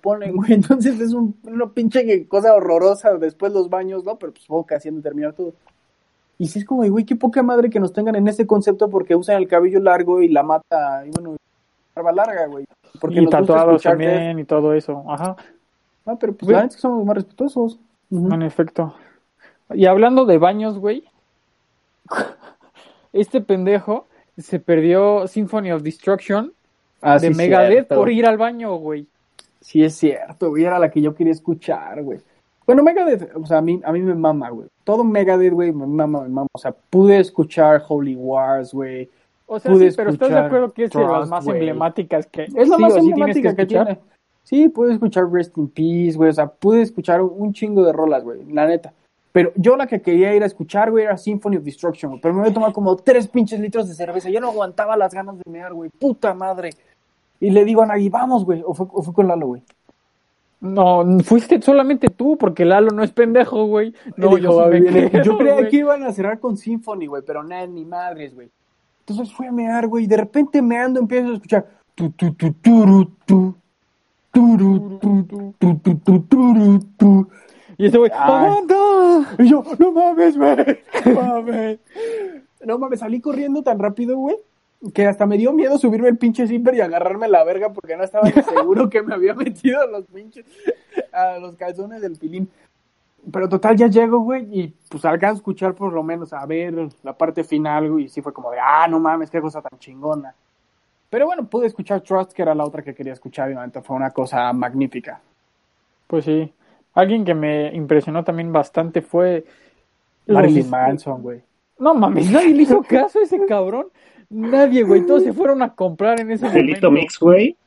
ponen, güey. Entonces es un, una pinche cosa horrorosa después los baños, ¿no? Pero pues supongo que haciendo terminar todo. Y si es como, güey, qué poca madre que nos tengan en ese concepto porque usan el cabello largo y la mata, y bueno, barba larga, güey. Porque y tatuados también y todo eso, ajá. Ah, pero pues la es que somos más respetuosos. En efecto. Y hablando de baños, güey, este pendejo se perdió Symphony of Destruction ah, de Megadeth por ir al baño, güey. Sí, es cierto, güey, era la que yo quería escuchar, güey. Bueno, Megadeth, o sea, a mí, a mí me mama, güey. Todo Megadeth, güey, me mama, me mama. O sea, pude escuchar Holy Wars, güey. O sea, sí, pero ¿estás de acuerdo que es de las más emblemáticas que... Es la más emblemática que, tiene. Sí, pude escuchar Rest in Peace, güey. O sea, pude escuchar un chingo de rolas, güey, la neta. Pero yo la que quería ir a escuchar, güey, era Symphony of Destruction, güey. Pero me voy a tomar como tres pinches litros de cerveza. Ya no aguantaba las ganas de mear, güey. Puta madre. Y le digo a Nagui, vamos, güey. O fue, o fue con Lalo, güey. No, fuiste solamente tú, porque Lalo no es pendejo, güey. No, yo, yo creía que iban a cerrar con Symphony, güey, pero nada, ni madres, güey. Entonces fui a mear, güey, y de repente meando empiezo a escuchar tu tu tu tu tu tu tu tu tu y ese güey, Y yo, no mames, güey, no mames. No mames, salí corriendo tan rápido, güey, que hasta me dio miedo subirme el pinche zipper y agarrarme la verga porque no estaba seguro que me había metido a los pinches, a los calzones del pilín. Pero total, ya llego, güey, y pues alcanzo a escuchar por lo menos, a ver la parte final, güey, y sí fue como de, ah, no mames, qué cosa tan chingona. Pero bueno, pude escuchar Trust, que era la otra que quería escuchar, y obviamente fue una cosa magnífica. Pues sí. Alguien que me impresionó también bastante fue... Marilyn Manson, güey. No mames, nadie le hizo caso a ese cabrón. Nadie, güey. Todos se fueron a comprar en ese Ucielito Mix, güey.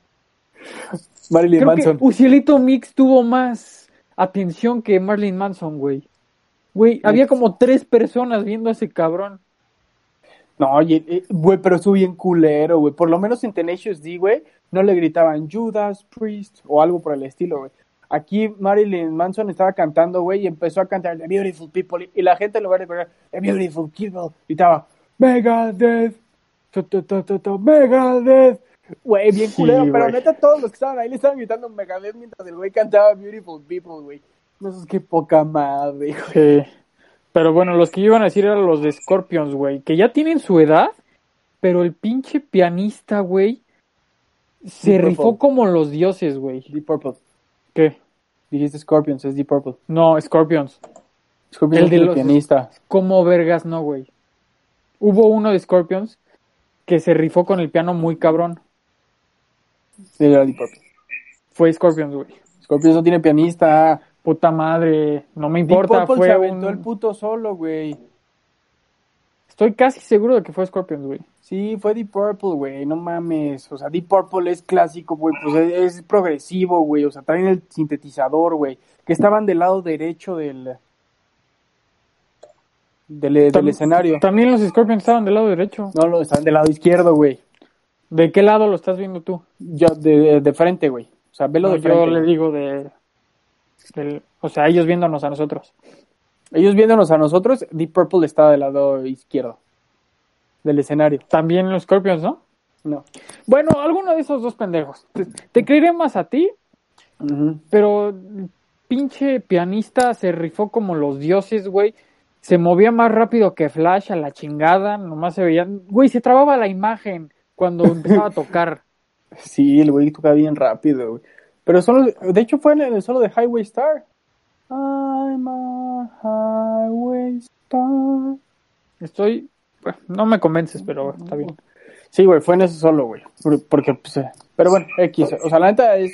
Marilyn Manson. Ucielito Mix tuvo más atención que Marilyn Manson, güey. Güey, había como tres personas viendo a ese cabrón. No, oye, eh, güey, pero estuvo bien culero, güey. Por lo menos en Tenacious D, güey, no le gritaban Judas Priest o algo por el estilo, güey. Aquí Marilyn Manson estaba cantando, güey, y empezó a cantar The Beautiful People. Y la gente en lugar de cantar The Beautiful People, gritaba Megadeth, Megadeth. Güey, bien culero, pero neta todos los que estaban ahí le estaban gritando Megadeth mientras el güey cantaba Beautiful People, güey. No sé qué poca madre, güey. Pero bueno, los que iban a decir eran los de Scorpions, güey, que ya tienen su edad, pero el pinche pianista, güey, se rifó como los dioses, güey. Deep Purple. ¿Qué? Dijiste Scorpions, es Deep Purple. No, Scorpions. Scorpions el de los pianista. Como vergas, no, güey. Hubo uno de Scorpions que se rifó con el piano muy cabrón. Sí, era Deep Purple. Fue Scorpions, güey. Scorpions no tiene pianista. Puta madre, no me importa. Deep Purple se aventó el puto solo, güey. Estoy casi seguro de que fue Scorpions, güey. Sí, fue Deep Purple, güey, no mames. O sea, Deep Purple es clásico, güey, pues es, progresivo, güey. O sea, traen el sintetizador, güey. Que estaban del lado derecho del, del, escenario. También los Scorpions estaban del lado derecho. No, lo estaban del lado izquierdo, güey. ¿De qué lado lo estás viendo tú? Yo, de, de frente, güey. O sea, velo de frente. Yo le digo de, O sea, ellos viéndonos a nosotros. Ellos viéndonos a nosotros, Deep Purple estaba del lado izquierdo del escenario. También los Scorpions, ¿no? No. Bueno, alguno de esos dos pendejos. Te, creeré más a ti, pero pinche pianista se rifó como los dioses, güey. Se movía más rápido que Flash a la chingada, nomás se veía. Güey, se trababa la imagen cuando empezaba a tocar. Sí, el güey tocaba bien rápido, güey. Pero solo, de hecho fue en el solo de Highway Star. I'm a Highway Star. Estoy no me convences, pero está bien. Sí, güey, fue en eso solo, güey. Porque, pues, eh, pero bueno, X. O sea, la neta es.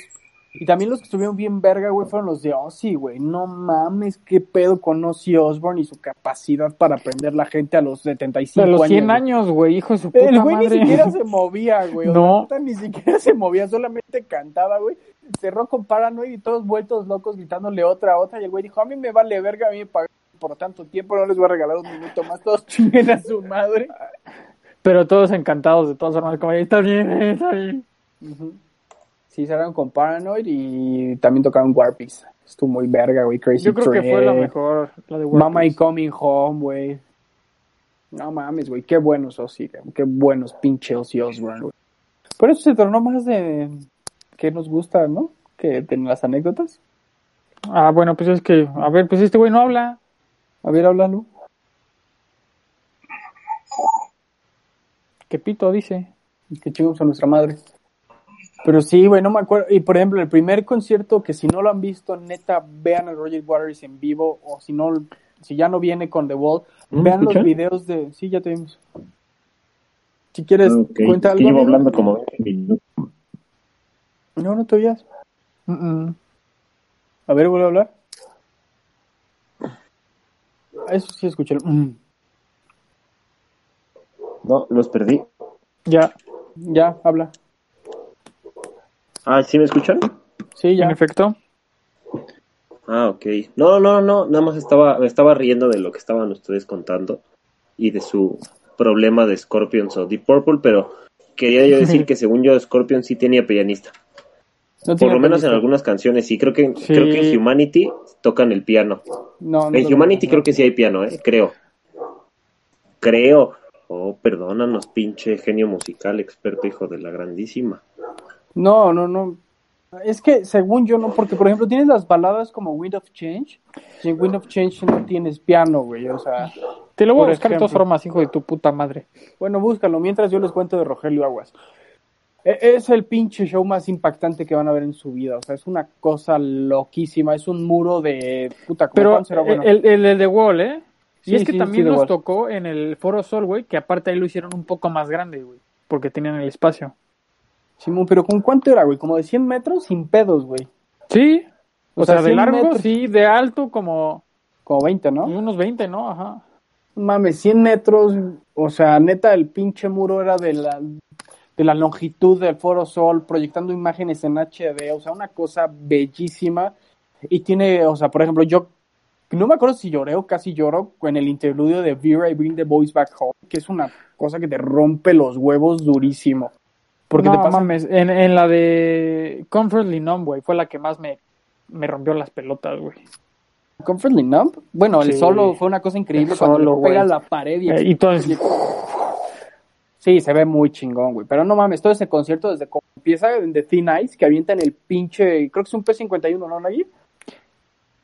Y también los que estuvieron bien verga, güey, fueron los de Ozzy, güey. No mames, qué pedo con Ozzy Osbourne y su capacidad para aprender la gente a los 75 años. A los 100 años, güey, hijo de su puta El güey ni siquiera se movía, güey. no. ni siquiera se movía, solamente cantaba, güey. Cerró con Paranoid y todos vueltos locos gritándole otra, otra. Y el güey dijo, a mí me vale verga, a mí me pagan por tanto tiempo, no les voy a regalar un minuto más, todos chinguen a su madre. Pero todos encantados de todas formas, como está bien, está bien. Sí, salieron con Paranoid y también tocaron Warpies. Estuvo muy verga, güey, Crazy Yo creo que fue la mejor, la de Warpies. Mama y Coming Home, güey. No mames, güey, qué buenos Ozzy, qué buenos pinches Ozzy Osbourne, güey. Por eso se tornó más de que nos gusta, ¿no? Que de las anécdotas. Ah, bueno, pues es que, a ver, pues este güey no habla. A ver, háblalo. ¿Qué pito dice? Que chingos a nuestra madre. Pero sí, güey, no me acuerdo. Y por ejemplo, el primer concierto que si no lo han visto, neta, vean a Roger Waters en vivo. O si no, si ya no viene con The Wall, vean los videos de. Sí, ya te vimos. Si quieres, cuenta algo. Llevo hablando como No, no te oías. A ver, vuelve a hablar. Eso sí escuché. Mm. No, los perdí. Ya, ya, habla. Ah, ¿sí me escuchan? Sí, ya. En efecto. Ah, ok. No, no, no, nada más estaba, me estaba riendo de lo que estaban ustedes contando y de su problema de Scorpions o Deep Purple, pero quería yo decir que según yo Scorpion sí tenía pianista. Por lo menos en algunas canciones, sí. Creo que, creo que en Humanity tocan el piano. No, en Humanity creo que sí hay piano, ¿eh? Creo. Creo. Oh, perdónanos, pinche genio musical, experto hijo de la grandísima. No, no, no. Es que según yo no, porque por ejemplo tienes las baladas como Wind of Change, y en Wind of Change no tienes piano, güey, o sea... Te lo voy a buscar de todas formas, hijo de tu puta madre. Bueno, búscalo, mientras yo les cuento de Rogelio Aguas. E, es el pinche show más impactante que van a ver en su vida. O sea, es una cosa loquísima. Es un muro de puta. Pero el, el, de Wall, ¿eh? y es que también nos tocó en el Foro Sol, güey, que aparte ahí lo hicieron un poco más grande, güey. Porque tenían el espacio. Simón, pero ¿con cuánto era, güey? Como de 100 metros sin pedos, güey. Sí. O, sea, de largo, sí, de alto como... Como 20, ¿no? Unos 20, ¿no? Ajá. Mames, 100 metros, o sea, neta, el pinche muro era de la, de la longitud del Foro Sol, proyectando imágenes en HD, o sea, una cosa bellísima. Y tiene, o sea, por ejemplo, yo no me acuerdo si lloré o casi lloro en el interludio de Vera y Bring the Boys Back Home, que es una cosa que te rompe los huevos durísimo. Porque no, te pasa... mames, en, en, la de Comfortly Numb, güey, fue la que más me, me rompió las pelotas, güey. Comfortly Numb? Bueno, el solo fue una cosa increíble cuando pega la pared y, eh, y entonces... Sí, se ve muy chingón, güey. Pero no mames, todo ese concierto desde como empieza de Thin Ice, que avientan el pinche, creo que es un P-51, ¿no, Nagui?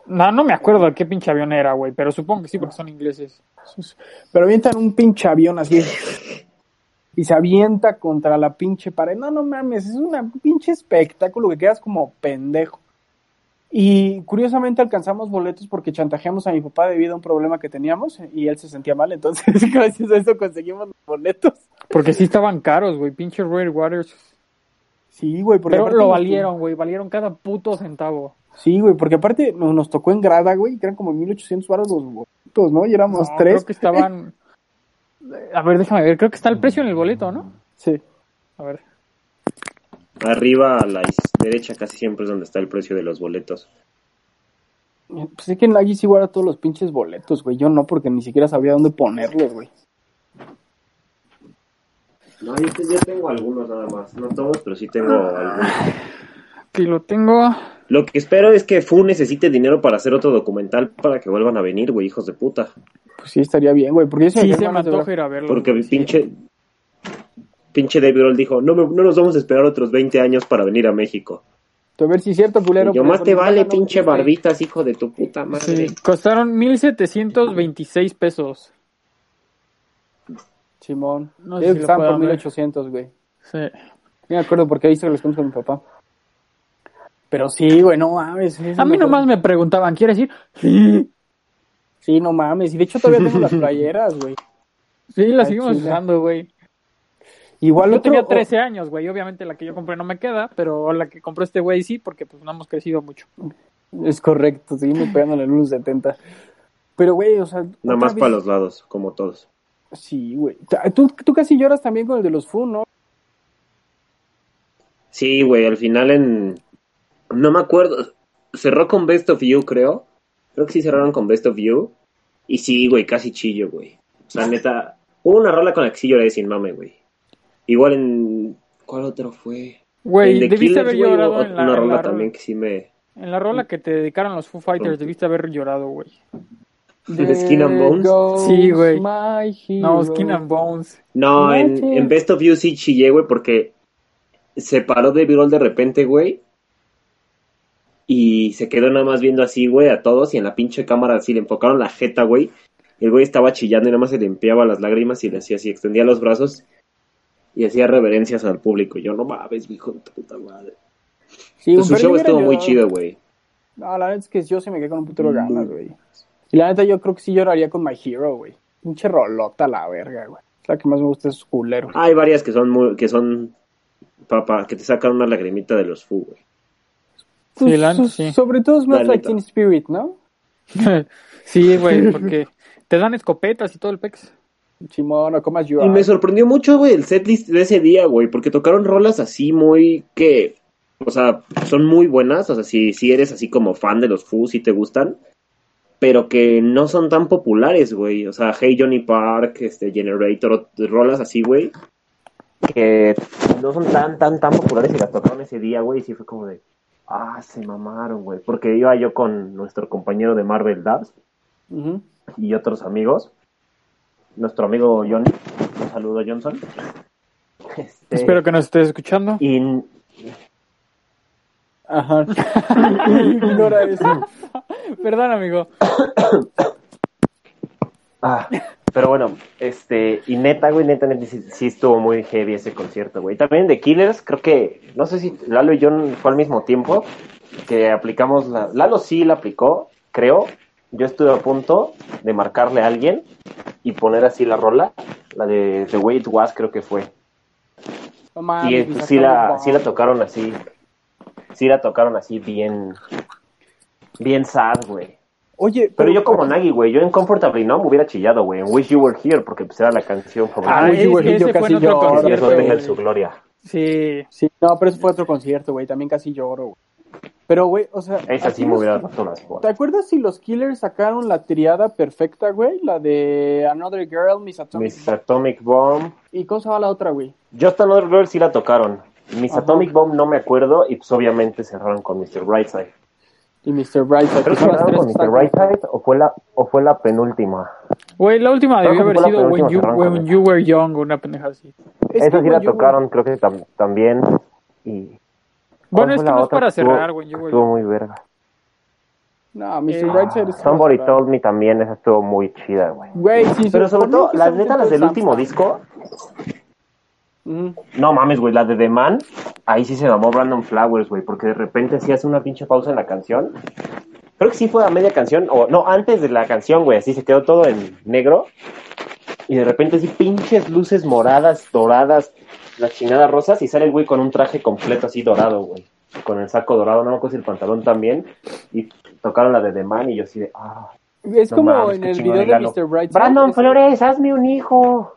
No, no me acuerdo de qué pinche avión era, güey, pero supongo que sí, porque son ingleses. Pero avientan un pinche avión así. Y se avienta contra la pinche pared. No, no mames, es un pinche espectáculo que quedas como pendejo. Y curiosamente alcanzamos boletos porque chantajeamos a mi papá debido a un problema que teníamos y él se sentía mal, entonces gracias a eso conseguimos los boletos. Porque sí estaban caros, güey, pinche Royal Waters. Sí, güey, pero lo valieron, güey, valieron cada puto centavo. Sí, güey, porque aparte nos, tocó en grada, güey, que eran como 1800 baros los boletos, ¿no? Y éramos tres. Creo que estaban. A ver, déjame ver, creo que está el precio en el boleto, ¿no? Sí. A ver. Arriba a la derecha casi siempre es donde está el precio de los boletos. Pues es que en sí guarda todos los pinches boletos, güey. Yo no, porque ni siquiera sabía dónde ponerlos, güey. No, yo, yo, tengo algunos nada más. No todos, pero sí tengo algunos. Que lo tengo. Lo que espero es que Fu necesite dinero para hacer otro documental para que vuelvan a venir, güey, hijos de puta. Pues sí, estaría bien, güey. Porque sí, se me antoja ir a verlo. Porque pinche, pinche David Roll dijo, no, no nos vamos a esperar otros 20 años para venir a México. A ver si es cierto, culero. yo más te vale, pinche barbitas, hijo de tu puta madre. Sí, costaron 1726 pesos. Simón. No sé si estaban por 1800, güey. Sí. me acuerdo porque ahí se los cuento con mi papá. Pero sí, güey, no mames. A mí nomás me preguntaban, ¿quieres ir? Sí. Sí, no mames. Y de hecho todavía tengo las playeras, güey. Sí, las seguimos usando, güey. Igual yo tenía 13 años, güey. Obviamente la que yo compré no me queda, pero la que compró este güey sí, porque pues no hemos crecido mucho. Es correcto, seguimos pegando en el 70. Pero, güey, o sea... Nada más para los lados, como todos. Sí, güey. ¿Tú, tú casi lloras también con el de los Fu, ¿no? Sí, güey, al final en... No me acuerdo. Cerró con Best of You, creo. Creo que sí cerraron con Best of You. Y sí, güey, casi chillo, güey. O sea, neta... Hubo una rola con la que sí lloré sin mame, güey. Igual en. ¿Cuál otro fue? Güey, debiste haber llorado en la, una rola también que sí me. En la rola que te dedicaron los Foo Fighters, debiste haber llorado, güey. ¿De Skin and Bones? Sí, güey. No, Skin and Bones. No, en, en, Best of You sí chillé, güey, porque se paró de Virol de repente, güey. Y se quedó nada más viendo así, güey, a todos. Y en la pinche cámara así le enfocaron la jeta, güey. El güey estaba chillando y nada más se limpiaba las lágrimas y le hacía así, extendía los brazos y hacía reverencias al público. Yo no mames, hijo de puta madre. Sí, su show estuvo muy chido, güey. No, la neta es que yo se me quedé con un putero ganas, güey. Y la neta yo creo que sí lloraría con My Hero, güey. Pinche rolota la verga, güey. La que más me gusta es culero. hay varias que son muy, que son papá, que te sacan una lagrimita de los fu, güey. Pues, sí, Sobre todo es más like Spirit, ¿no? sí, güey, porque te dan escopetas y todo el pex. Simón, no comas yo. Y me sorprendió mucho, güey, el setlist de ese día, güey, porque tocaron rolas así muy que, o sea, son muy buenas, o sea, si, si eres así como fan de los Foo, si te gustan, pero que no son tan populares, güey, o sea, Hey Johnny Park, este, Generator, rolas así, güey, que no son tan, tan, tan populares y las tocaron ese día, güey, y sí fue como de, ah, se mamaron, güey, porque iba yo con nuestro compañero de Marvel Dabs y otros amigos, nuestro amigo Johnny. Un saludo, Johnson. Este, Espero que nos estés escuchando. Y... Ajá. Ignora eso. Perdón, amigo. ah, pero bueno, este, y neta, güey, neta, neta sí, estuvo muy heavy ese concierto, güey. También de Killers, creo que, no sé si Lalo y John fue al mismo tiempo que aplicamos la. Lalo sí la aplicó, creo. Yo estuve a punto de marcarle a alguien y poner así la rola, la de The Way It Was creo que fue. y pues, sí la, sí la tocaron así, sí la tocaron así bien, bien sad, güey. Oye, pero, yo como Nagi, güey, yo en Comfortably No me hubiera chillado, güey, en Wish You Were Here, porque pues era la canción favorita. Ah, Wish You Were Here, yo casi lloro. Y eso tenga su gloria. Sí. Sí, no, pero eso fue otro concierto, güey, también casi lloro, güey. Pero, güey, o sea. Esa sí me hubiera roto las ¿Te acuerdas si los Killers sacaron la triada perfecta, güey? La de Another Girl, Miss Atomic, Miss Atomic Bomb. ¿Y cómo se llama la otra, güey? Just Another Girl sí la tocaron. Miss Atomic Bomb no me acuerdo y pues obviamente cerraron con Mr. Brightside. Y Mr. Brightside. ¿Creo que con Mr. Brightside o fue la, o fue la penúltima? Güey, la última debió haber sido when you, when you, Were Young, una pendeja así. Esa sí la tocaron, creo que también. Y bueno, es que no es para cerrar, güey. Estuvo muy verga. No, Mr. Eh, Brightside es Somebody Told Me también, esa estuvo muy chida, güey. Güey, sí, Pero sobre todo, las netas, las del último disco, No mames, güey, la de The Man, ahí sí se llamó Brandon Flowers, güey, porque de repente sí hace una pinche pausa en la canción. Creo que sí fue a media canción, o no, antes de la canción, güey, así se quedó todo en negro. Y de repente así pinches luces moradas, doradas, las chinadas rosas, y sale el güey con un traje completo así dorado, güey. Con el saco dorado, no me acuerdo si el pantalón también. Y tocaron la de The Man y yo así de, ah. Es como en el video de Mr. Bright. Brandon Flores, hazme un hijo.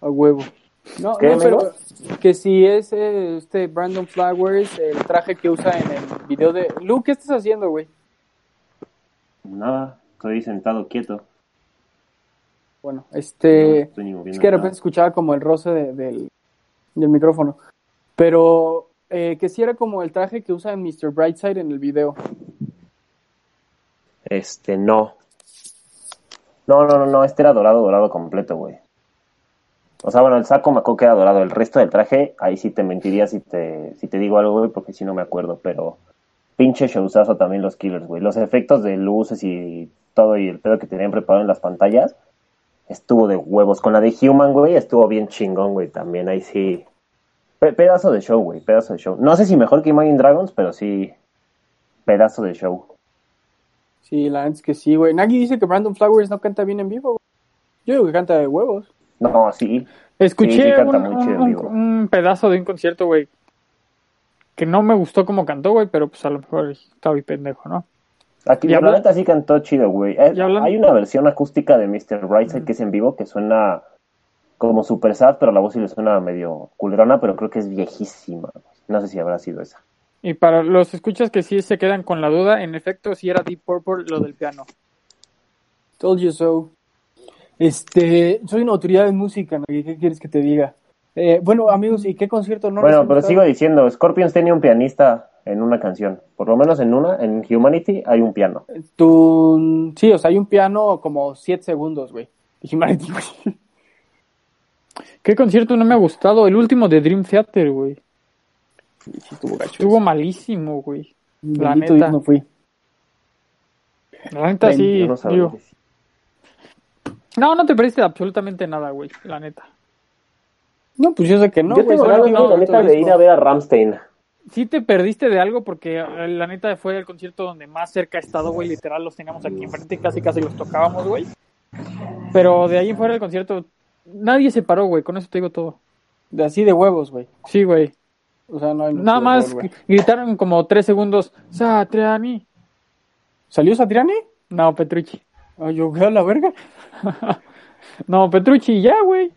A huevo. No, no pero que si es eh, este Brandon Flowers, el traje que usa en el video de... Luke, ¿qué estás haciendo, güey? Nada, estoy sentado quieto. Bueno, este... es que de repente escuchaba como el roce del, del micrófono. Pero eh, que si era como el traje que usa en Mr. Brightside en el video. Este, no. No, no, no, no, este era dorado, dorado completo, güey. O sea, bueno, el saco me acuerdo que dorado. El resto del traje, ahí sí te mentiría si te, si te digo algo, güey, porque si no me acuerdo. Pero pinche showzazo también los Killers, güey. Los efectos de luces y todo y el pedo que tenían preparado en las pantallas estuvo de huevos. Con la de Human, güey, estuvo bien chingón, güey, también. Ahí sí. pedazo de show, güey, pedazo de show. No sé si mejor que Imagine Dragons, pero sí. Pedazo de show. Sí, la que sí, güey. Nagi dice que Brandon Flowers no canta bien en vivo. Yo digo que canta de huevos. No, sí. Escuché un, pedazo de un concierto, güey, que no me gustó como cantó, güey, pero pues a lo mejor estaba muy pendejo, ¿no? Aquí la neta sí cantó chido, güey. Eh, hay una versión acústica de Mr. Brightside que es en vivo que suena como super sad, pero la voz sí le suena medio culerona, pero creo que es viejísima. No sé si habrá sido esa. Y para los escuchas que sí se quedan con la duda, en efecto sí era Deep Purple lo del piano. Told you so. Este, soy una autoridad en música, ¿qué quieres que te diga? Eh, bueno, amigos, ¿y qué concierto no Bueno, pero sigo diciendo, Scorpions tenía un pianista en una canción, por lo menos en una, en Humanity hay un piano. Tú, sí, o sea, hay un piano como 7 segundos, güey. Humanity, güey. ¿Qué concierto no me ha gustado? El último de Dream Theater, güey. Sí, estuvo Estuvo malísimo, güey. La neta. no fui. La neta sí, digo, no, no te perdiste absolutamente nada, güey, la neta. No, pues yo sé que no, Yo tengo la neta, de ir a ver a Ramstein. Sí te perdiste de algo porque eh, la neta fue el concierto donde más cerca he estado, güey, literal los teníamos aquí enfrente, casi casi los tocábamos, güey. Pero de ahí fuera del concierto, nadie se paró, güey, con eso te digo todo. De así de huevos, güey. Sí, güey. O sea, no hay Nada más gritaron como tres segundos, Satriani. ¿Salió Satriani? No, Petrucci. Ay, yo, a la verga. no, Petrucci, ya, güey.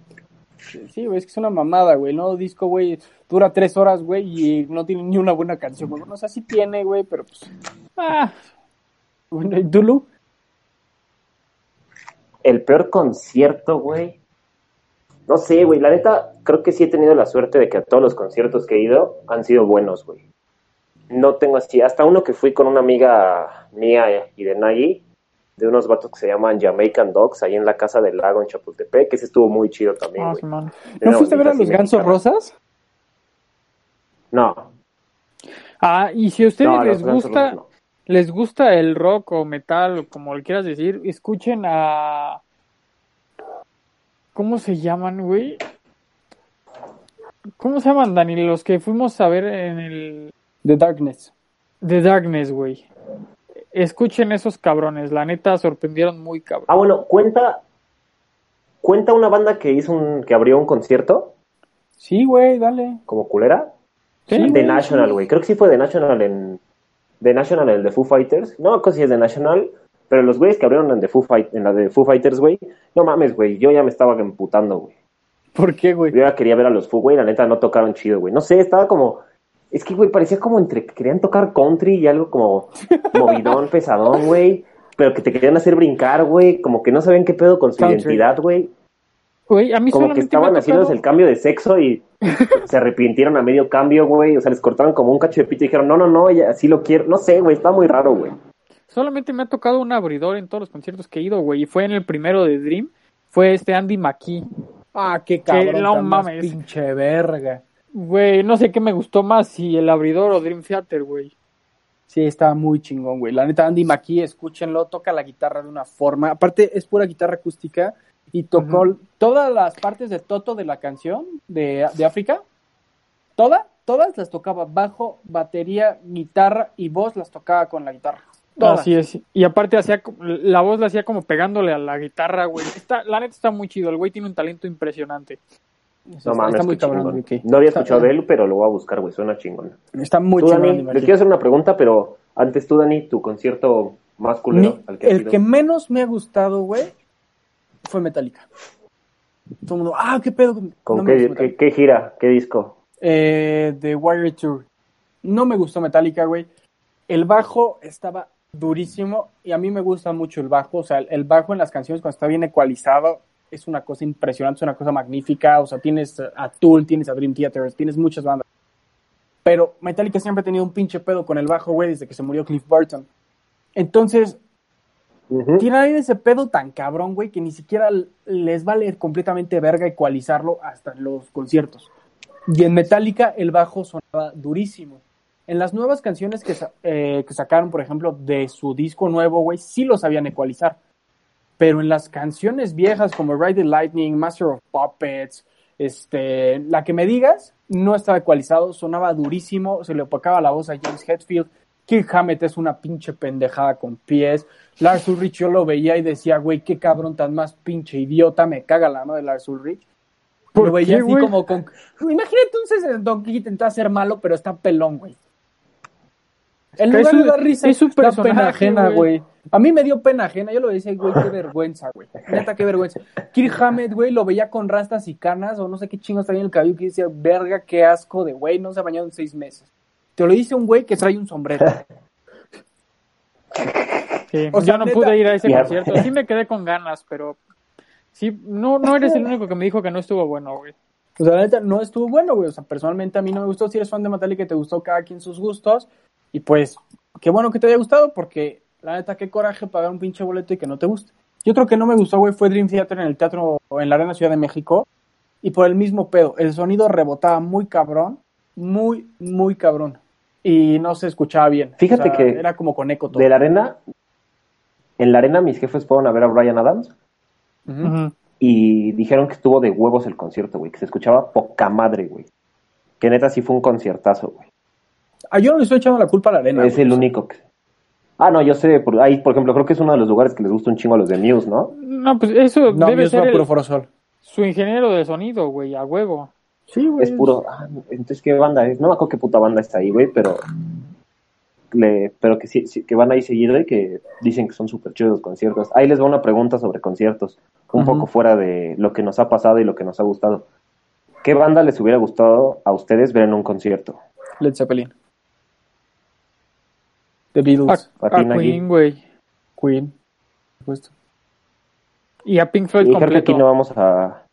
Sí, güey, es que es una mamada, güey. No, disco, güey, dura tres horas, güey, y no tiene ni una buena canción. Bueno, o sea, sí tiene, güey, pero pues. Ah. Bueno, ¿y Dulu? El peor concierto, güey. No sé, güey, la neta, creo que sí he tenido la suerte de que a todos los conciertos que he ido han sido buenos, güey. No tengo así, hasta uno que fui con una amiga mía y de Nagy, de unos vatos que se llaman Jamaican Dogs, ahí en la casa del lago en Chapultepec, que ese estuvo muy chido también. Ah, ¿No fuiste a ver a los gansos rosas? No. Ah, y si a ustedes les gusta, les gusta el rock o metal, o como le quieras decir, escuchen a... ¿Cómo se llaman, güey? ¿Cómo se llaman, Dani? Los que fuimos a ver en el... The Darkness. The Darkness, güey. Escuchen esos cabrones, la neta sorprendieron muy cabrón. Ah, bueno, cuenta cuenta una banda que hizo un que abrió un concierto. Sí, güey, dale. ¿Como culera? Sí. The National, güey. Creo que sí fue The National en The National en el de Foo Fighters. No, creo que sí es The National, pero los güeyes que abrieron en, The Foo Fight, en la de Foo Fighters, güey, no mames, güey, yo ya me estaba emputando, güey. ¿Por qué, güey? Yo ya quería ver a los Foo, güey, la neta no tocaron chido, güey. No sé, estaba como es que, güey, parecía como entre que querían tocar country y algo como movidón, pesadón, güey. Pero que te querían hacer brincar, güey. Como que no sabían qué pedo con su identidad, güey. Güey, a mí Como que estaban haciendo el cambio de sexo y se arrepintieron a medio cambio, güey. O sea, les cortaron como un cacho de pito y dijeron, no, no, no, ya, así lo quiero. No sé, güey, está muy raro, güey. Solamente me ha tocado un abridor en todos los conciertos que he ido, güey. Y fue en el primero de Dream. Fue este Andy McKee. Ah, qué cabrón. no mames. Pinche verga. Güey, no sé qué me gustó más, si el abridor o Dream Theater, güey. Sí, estaba muy chingón, güey. La neta, Andy McKee, escúchenlo, toca la guitarra de una forma. Aparte, es pura guitarra acústica. y tocó todas las partes de Toto de la canción de, de África, todas, todas las tocaba bajo, batería, guitarra y voz las tocaba con la guitarra. Así es. Y aparte hacía la voz la hacía como pegándole a la guitarra, güey. Está, la neta está muy chido, el güey tiene un talento impresionante. No mames, está muy cabrón, No había escuchado de él, pero lo voy a buscar, güey, suena chingón. Está muy chingón. le quiero hacer una pregunta, pero antes tú, Dani, tu concierto más culero. el que menos me ha gustado, güey, fue Metallica. Todo el mundo, ah, qué pedo. ¿Con qué, qué, gira? ¿Qué disco? Eh, The Wire Tour. No me gustó Metallica, güey. El bajo estaba durísimo y a mí me gusta mucho el bajo, o sea, el bajo en las canciones cuando está bien ecualizado es una cosa impresionante, es una cosa magnífica, o sea, tienes a Tool, tienes a Dream Theater, tienes muchas bandas. Pero Metallica siempre ha tenido un pinche pedo con el bajo, güey, desde que se murió Cliff Burton. Entonces, tiene ahí ese pedo tan cabrón, güey, que ni siquiera les vale completamente verga ecualizarlo hasta los conciertos. Y en Metallica el bajo sonaba durísimo. En las nuevas canciones que, eh, que sacaron, por ejemplo, de su disco nuevo, güey, sí lo sabían ecualizar. Pero en las canciones viejas como Ride the Lightning, Master of Puppets, este, la que me digas, no estaba ecualizado, sonaba durísimo, se le opacaba la voz a James Hetfield. Kirk Hammett es una pinche pendejada con pies. Lars Ulrich yo lo veía y decía, güey, qué cabrón tan más pinche idiota, me caga la mano de Lars Ulrich. Lo veía así como con... Imagínate un Don que intenta ser malo, pero está pelón, güey. El lugar de dar risa es súper pena ajena, güey. A mí me dio pena ajena, yo lo decía, güey, qué vergüenza, güey. Neta, qué vergüenza. Kirk Hammett, güey, lo veía con rastas y canas, o no sé qué chingos traía en el cabello, que decía, verga, qué asco de güey, no se ha bañado en seis meses. Te lo dice un güey que trae un sombrero. Sí, o sea, yo no pude ir a ese concierto. Sí me quedé con ganas, pero sí, no, no eres el único que me dijo que no estuvo bueno, güey. O sea, la neta, no estuvo bueno, güey. O sea, personalmente a mí no me gustó. Si eres fan de Metallica y te gustó cada quien sus gustos, y pues, qué bueno que te haya gustado porque la neta, qué coraje pagar un pinche boleto y que no te guste. Yo creo que no me gustó, güey, fue Dream Theater en el teatro, en la Arena Ciudad de México. Y por el mismo pedo, el sonido rebotaba muy cabrón, muy, muy cabrón. Y no se escuchaba bien. Fíjate que. Era como con eco todo. De la arena, en la arena mis jefes fueron a ver a Brian Adams. Y dijeron que estuvo de huevos el concierto, güey, que se escuchaba poca madre, güey. Que neta sí fue un conciertazo, güey. Ah, yo no le estoy echando la culpa a la arena. Es el único que. Ah, no, yo sé, por, ahí, por ejemplo, creo que es uno de los lugares que les gusta un chingo a los de Muse, ¿no? No, pues eso debe ser su ingeniero de sonido, güey, a huevo. Sí, güey. Es puro, ah, entonces, ¿qué banda es? No me acuerdo qué puta banda está ahí, güey, pero le, pero que sí, que van ahí seguido y que dicen que son súper chidos los conciertos. Ahí les va una pregunta sobre conciertos, un poco fuera de lo que nos ha pasado y lo que nos ha gustado. ¿Qué banda les hubiera gustado a ustedes ver en un concierto? Led Zeppelin. The Beatles. A, Queen, güey. Queen, supuesto. Y a Pink Floyd y completo. Creo que aquí no vamos a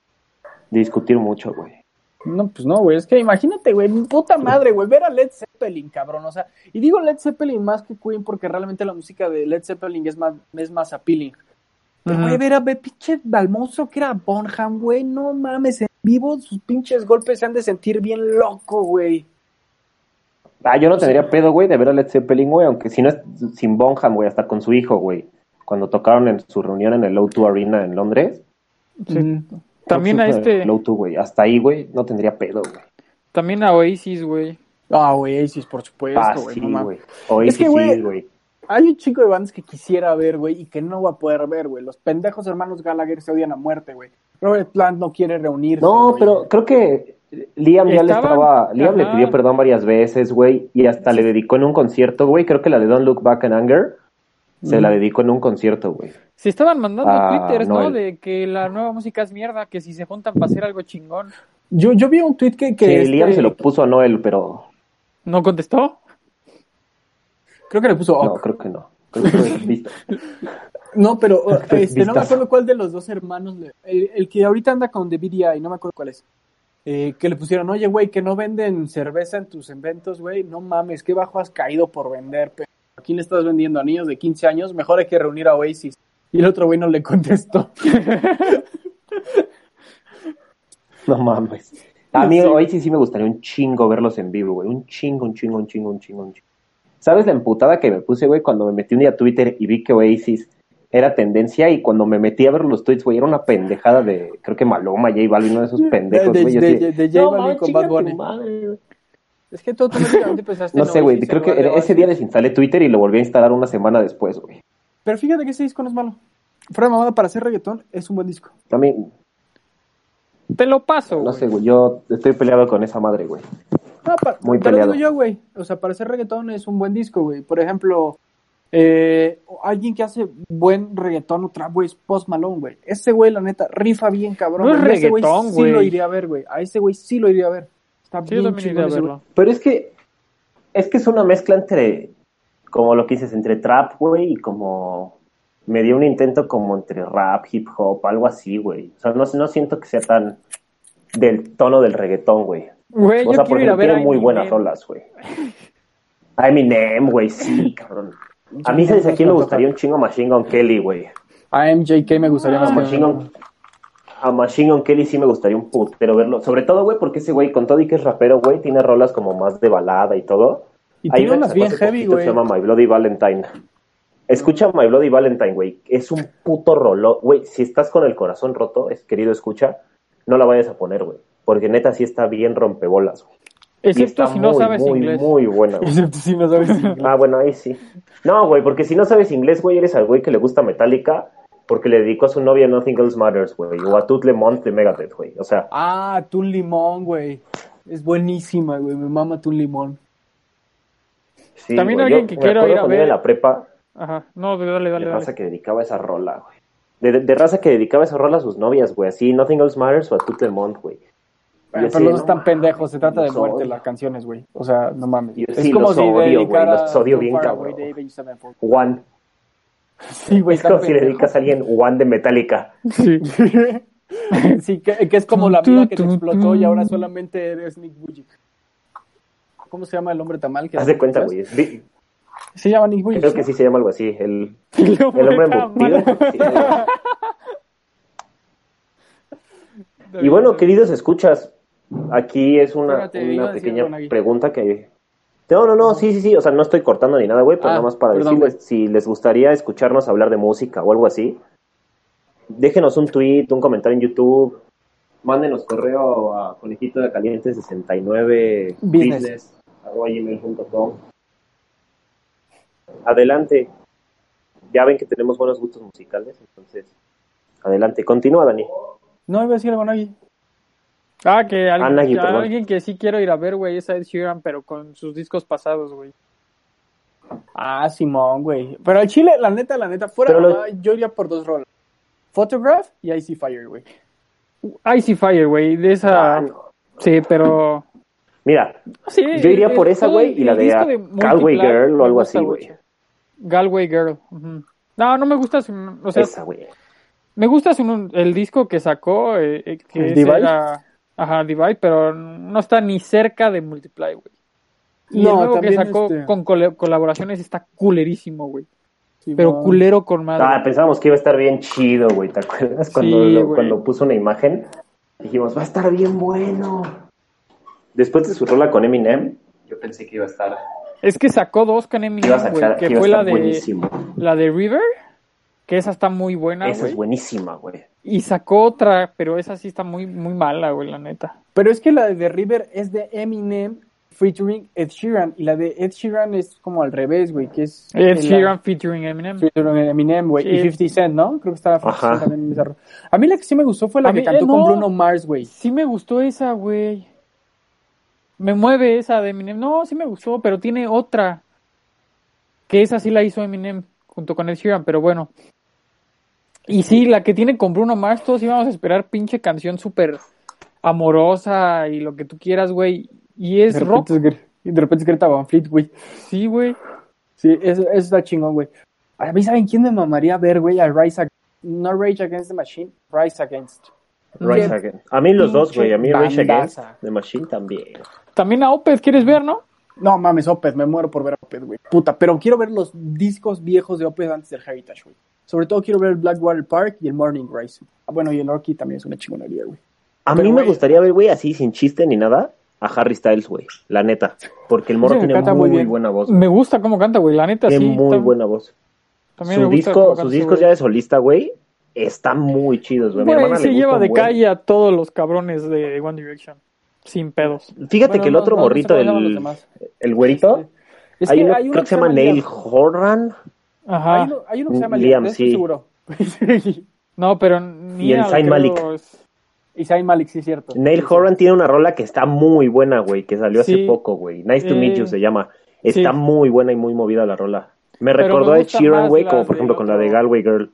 discutir mucho, güey. No, pues no, güey. Es que imagínate, güey. Puta madre, güey. Ver a Led Zeppelin, cabrón. O sea, y digo Led Zeppelin más que Queen porque realmente la música de Led Zeppelin es más, es más appealing. Pero, güey, ver a ver, pinche balmoso que era Bonham, güey. No mames, en vivo sus pinches golpes se han de sentir bien loco, güey. Ah, yo no tendría pedo, güey, de ver a Led Zeppelin, güey, aunque si no es sin Bonham, güey, hasta con su hijo, güey. Cuando tocaron en su reunión en el O2 Arena en Londres. Sí. También a este. El O2, güey. Hasta ahí, güey, no tendría pedo, güey. También a Oasis, güey. Ah, Oasis, por supuesto, ah, güey. Sí, güey. Oasis, es que, güey. Hay un chico de bandas que quisiera ver, güey, y que no va a poder ver, güey. Los pendejos hermanos Gallagher se odian a muerte, güey. Robert Plant no quiere reunirse. No, pero creo que Liam ya le estaba, Liam le pidió perdón varias veces, güey, y hasta le dedicó en un concierto, güey, creo que la de Don't Look Back in Anger, se la dedicó en un concierto, güey. Se estaban mandando ah, twitters, ¿no? De que la nueva música es mierda, que si se juntan para hacer algo chingón. Yo, yo vi un tweet que... que sí, este Liam se lo puso a Noel, pero... ¿No contestó? Creo que le puso... No, creo que no. no, pero este, no me acuerdo cuál de los dos hermanos, el, el que ahorita anda con The BDI, no me acuerdo cuál es. Eh, que le pusieron, oye, güey, que no venden cerveza en tus eventos, güey, no mames, qué bajo has caído por vender, pero ¿a quién le estás vendiendo? ¿A niños de 15 años? Mejor hay que reunir a Oasis. Y el otro güey no le contestó. no mames. A mí Oasis sí me gustaría un chingo verlos en vivo, güey, un chingo, un chingo, un chingo, un chingo, un chingo. ¿Sabes la emputada que me puse, güey, cuando me metí un día a Twitter y vi que Oasis era tendencia y cuando me metí a ver los tweets, güey, era una pendejada de, creo que Maloma, J Balvin, uno de esos pendejos, de, güey. de, de, de J Balvin con Bad Bunny. Es que tú automáticamente pensaste No sé, güey, creo que ese día desinstalé Twitter y lo volví a instalar una semana después, güey. Pero fíjate que ese disco no es malo. Fuera de mamada para hacer reggaetón, es un buen disco. También, Te lo paso. no sé, güey, yo estoy peleado con esa madre, güey. No, para, Muy te lo peleado. digo yo, güey. O sea, para hacer reggaetón es un buen disco, güey. Por ejemplo, eh, alguien que hace buen reggaetón o trap, güey, es Post Malone, güey. Ese güey, la neta, rifa bien, cabrón. No es güey. Ese güey reggaetón, sí lo iría a ver, güey. A ese güey sí lo iría a ver. Está Sí, yo bien también chingón iría a ese güey. verlo. Pero es que, es que es una mezcla entre, como lo que dices, entre trap, güey, y como, me dio un intento como entre rap, hip hop, algo así, güey. O sea, no, no siento que sea tan del tono del reggaetón, güey. Güey, O yo sea, por quiero ir a ejemplo, ver tiene a muy Eminem. buenas rolas, güey. A Eminem, güey, sí, cabrón. A mí, ¿sabes a quién me gustaría un chingo Machine Gun Kelly, güey? A MJK me gustaría A más Machine Gun, a Machine Gun Kelly sí me gustaría un putero verlo. Sobre todo, güey, porque ese güey, con todo y que es rapero, güey, tiene rolas como más de balada y todo. Y Hay tiene una unas que bien heavy, güey. Se llama My Bloody Valentine. Escucha My Bloody Valentine, güey. Es un puto rollo. Güey, si estás con el corazón roto, es querido escucha, no la vayas a poner, güey. Porque neta sí está bien rompebolas, güey. Excepto si no muy, sabes muy, inglés. Muy buena, güey. Excepto si no sabes inglés. Ah, bueno, ahí sí. No, güey, porque si no sabes inglés, güey, eres al güey que le gusta Metallica porque le dedicó a su novia Nothing Else Matters, güey. O a Tooth Lemont de Megadeth, güey. O sea, Ah, Tun Limón, güey. Es buenísima, güey. Me mama Tun Limón. sí, También güey, alguien yo que quiero ir a ver. la prepa, Ajá. No, dale, dale, de raza dale. que dedicaba esa rola, güey. De, raza que dedicaba esa rola a sus novias, güey. Así, Nothing Else Matters o a Tooth Lemont, güey. Pero los no están pendejos. Se trata de muerte odio. las canciones, güey. O sea, no mames. Yo es sí como los si odio, güey, los odio bien, cabrón. One. Sí, güey. Es como si le dedicas a alguien One de Metallica. Sí. sí, que, que es como la mina que te explotó y ahora solamente eres Nick Bujic. ¿Cómo se llama el hombre tamal? que Haz de cuenta, güey. Se llama Nick Bujic. Creo que sí se llama algo así. El, El hombre embutido. Y bueno, queridos escuchas, aquí es una, pequeña pregunta que... No, no, no, sí, sí, sí, o sea, no estoy cortando ni nada, güey, pero Ah, nada más para perdón, decirles, si les gustaría escucharnos hablar de música o algo así, déjenos un tweet, un comentario en YouTube, mándenos correo a conejito de caliente 69 Business. business arroba gmail.com. Adelante, ya ven que tenemos buenos gustos musicales, entonces, adelante, continúa, Dani. No, iba a decir algo, Nagui. Ah, que alguien, que perdón. alguien que sí quiero ir a ver, güey, es Ed Sheeran, pero con sus discos pasados, güey. Ah, Simón, güey. Pero el Chile, la neta, la neta, fuera de lo- yo iría por dos roles. Photograph y Icy Fire, güey. Icy Fire, güey, de esa... Ah, no. Sí, pero... Mira, Sí, Yo iría por esa, güey, y la de, Galway Girl o algo así, güey. Galway Girl. ujú. No, no me gusta su... O sea, esa, güey. me gusta su- el disco que sacó, eh, eh, que era... Ajá, Divide, pero no está ni cerca de Multiply, güey. Y No, el nuevo que sacó este- con colaboraciones está culerísimo, güey. Pero culero con madre. Ah, pensábamos que iba a estar bien chido, güey. ¿Te acuerdas? Cuando, Sí, lo- güey. cuando puso una imagen, dijimos, va a estar bien bueno. Después de su rola con Eminem, yo pensé que iba a estar, Es que sacó dos con Eminem, güey, que fue la de, buenísimo. la de River, que esa está muy buena, Esa güey. es buenísima, güey. Y sacó otra, pero esa sí está muy, muy mala, güey, la neta. Pero es que la de The River es de Eminem featuring Ed Sheeran. Y la de Ed Sheeran es como al revés, güey. Que es Ed la- Sheeran featuring Eminem. featuring Eminem, güey. Sí. Y 50 Cent, ¿no? Creo que estaba 50 Ajá. Cent también en A mí la que sí me gustó fue la A que mí- cantó eh, con no. Bruno Mars, güey. Sí me gustó esa, güey. Me mueve esa de Eminem. No, sí me gustó, pero tiene otra. Que esa sí la hizo Eminem junto con Ed Sheeran, pero bueno. Y sí, la que tiene con Bruno Mars, todos íbamos a esperar pinche canción súper amorosa y lo que tú quieras, güey. Y es De rock. es, de repente es Greta Van Fleet, güey. Sí, güey. Sí, eso, eso está chingón, güey. A mí, ¿saben quién me mamaría ver, güey? A Rise Against. No Rage Against the Machine, Rise Against. Rise Against. A mí los dos, güey. A mí Rage. Against The Machine también. También a Opeth, ¿quieres ver, no? No mames, Opeth, me muero por ver a Opeth, güey. Puta, pero quiero ver los discos viejos de Opeth antes del Heritage, güey. Sobre todo quiero ver el Blackwater Park y el Morning Rise. Ah, bueno, y el Orky también es una chingonería, güey. A Pero, mí me güey- gustaría ver, güey, así, sin chiste ni nada, a Harry Styles, güey. La neta. Porque el morro me tiene muy, muy bien. buena voz. Me gusta cómo canta, güey. La neta, Tiene sí. muy está- buena voz. También Su disco, sus discos ya de solista, güey, están muy chidos, güey. Se lleva de calle a todos los cabrones de One Direction. Sin pedos. Fíjate que el otro morrito, el, el güerito, hay, uno, creo que se llama Neil Horan. Ajá. Hay uno, que se llama Liam, sí. seguro. no, pero ni Y el Saint Malik. Y Saint Malik, sí, cierto. Neil Horan tiene una rola que está muy buena, güey, que salió hace poco, güey. Nice to meet you se llama. Está muy buena y muy movida la rola. Me recordó a Sheeran, güey, como por ejemplo con la de Galway Girl.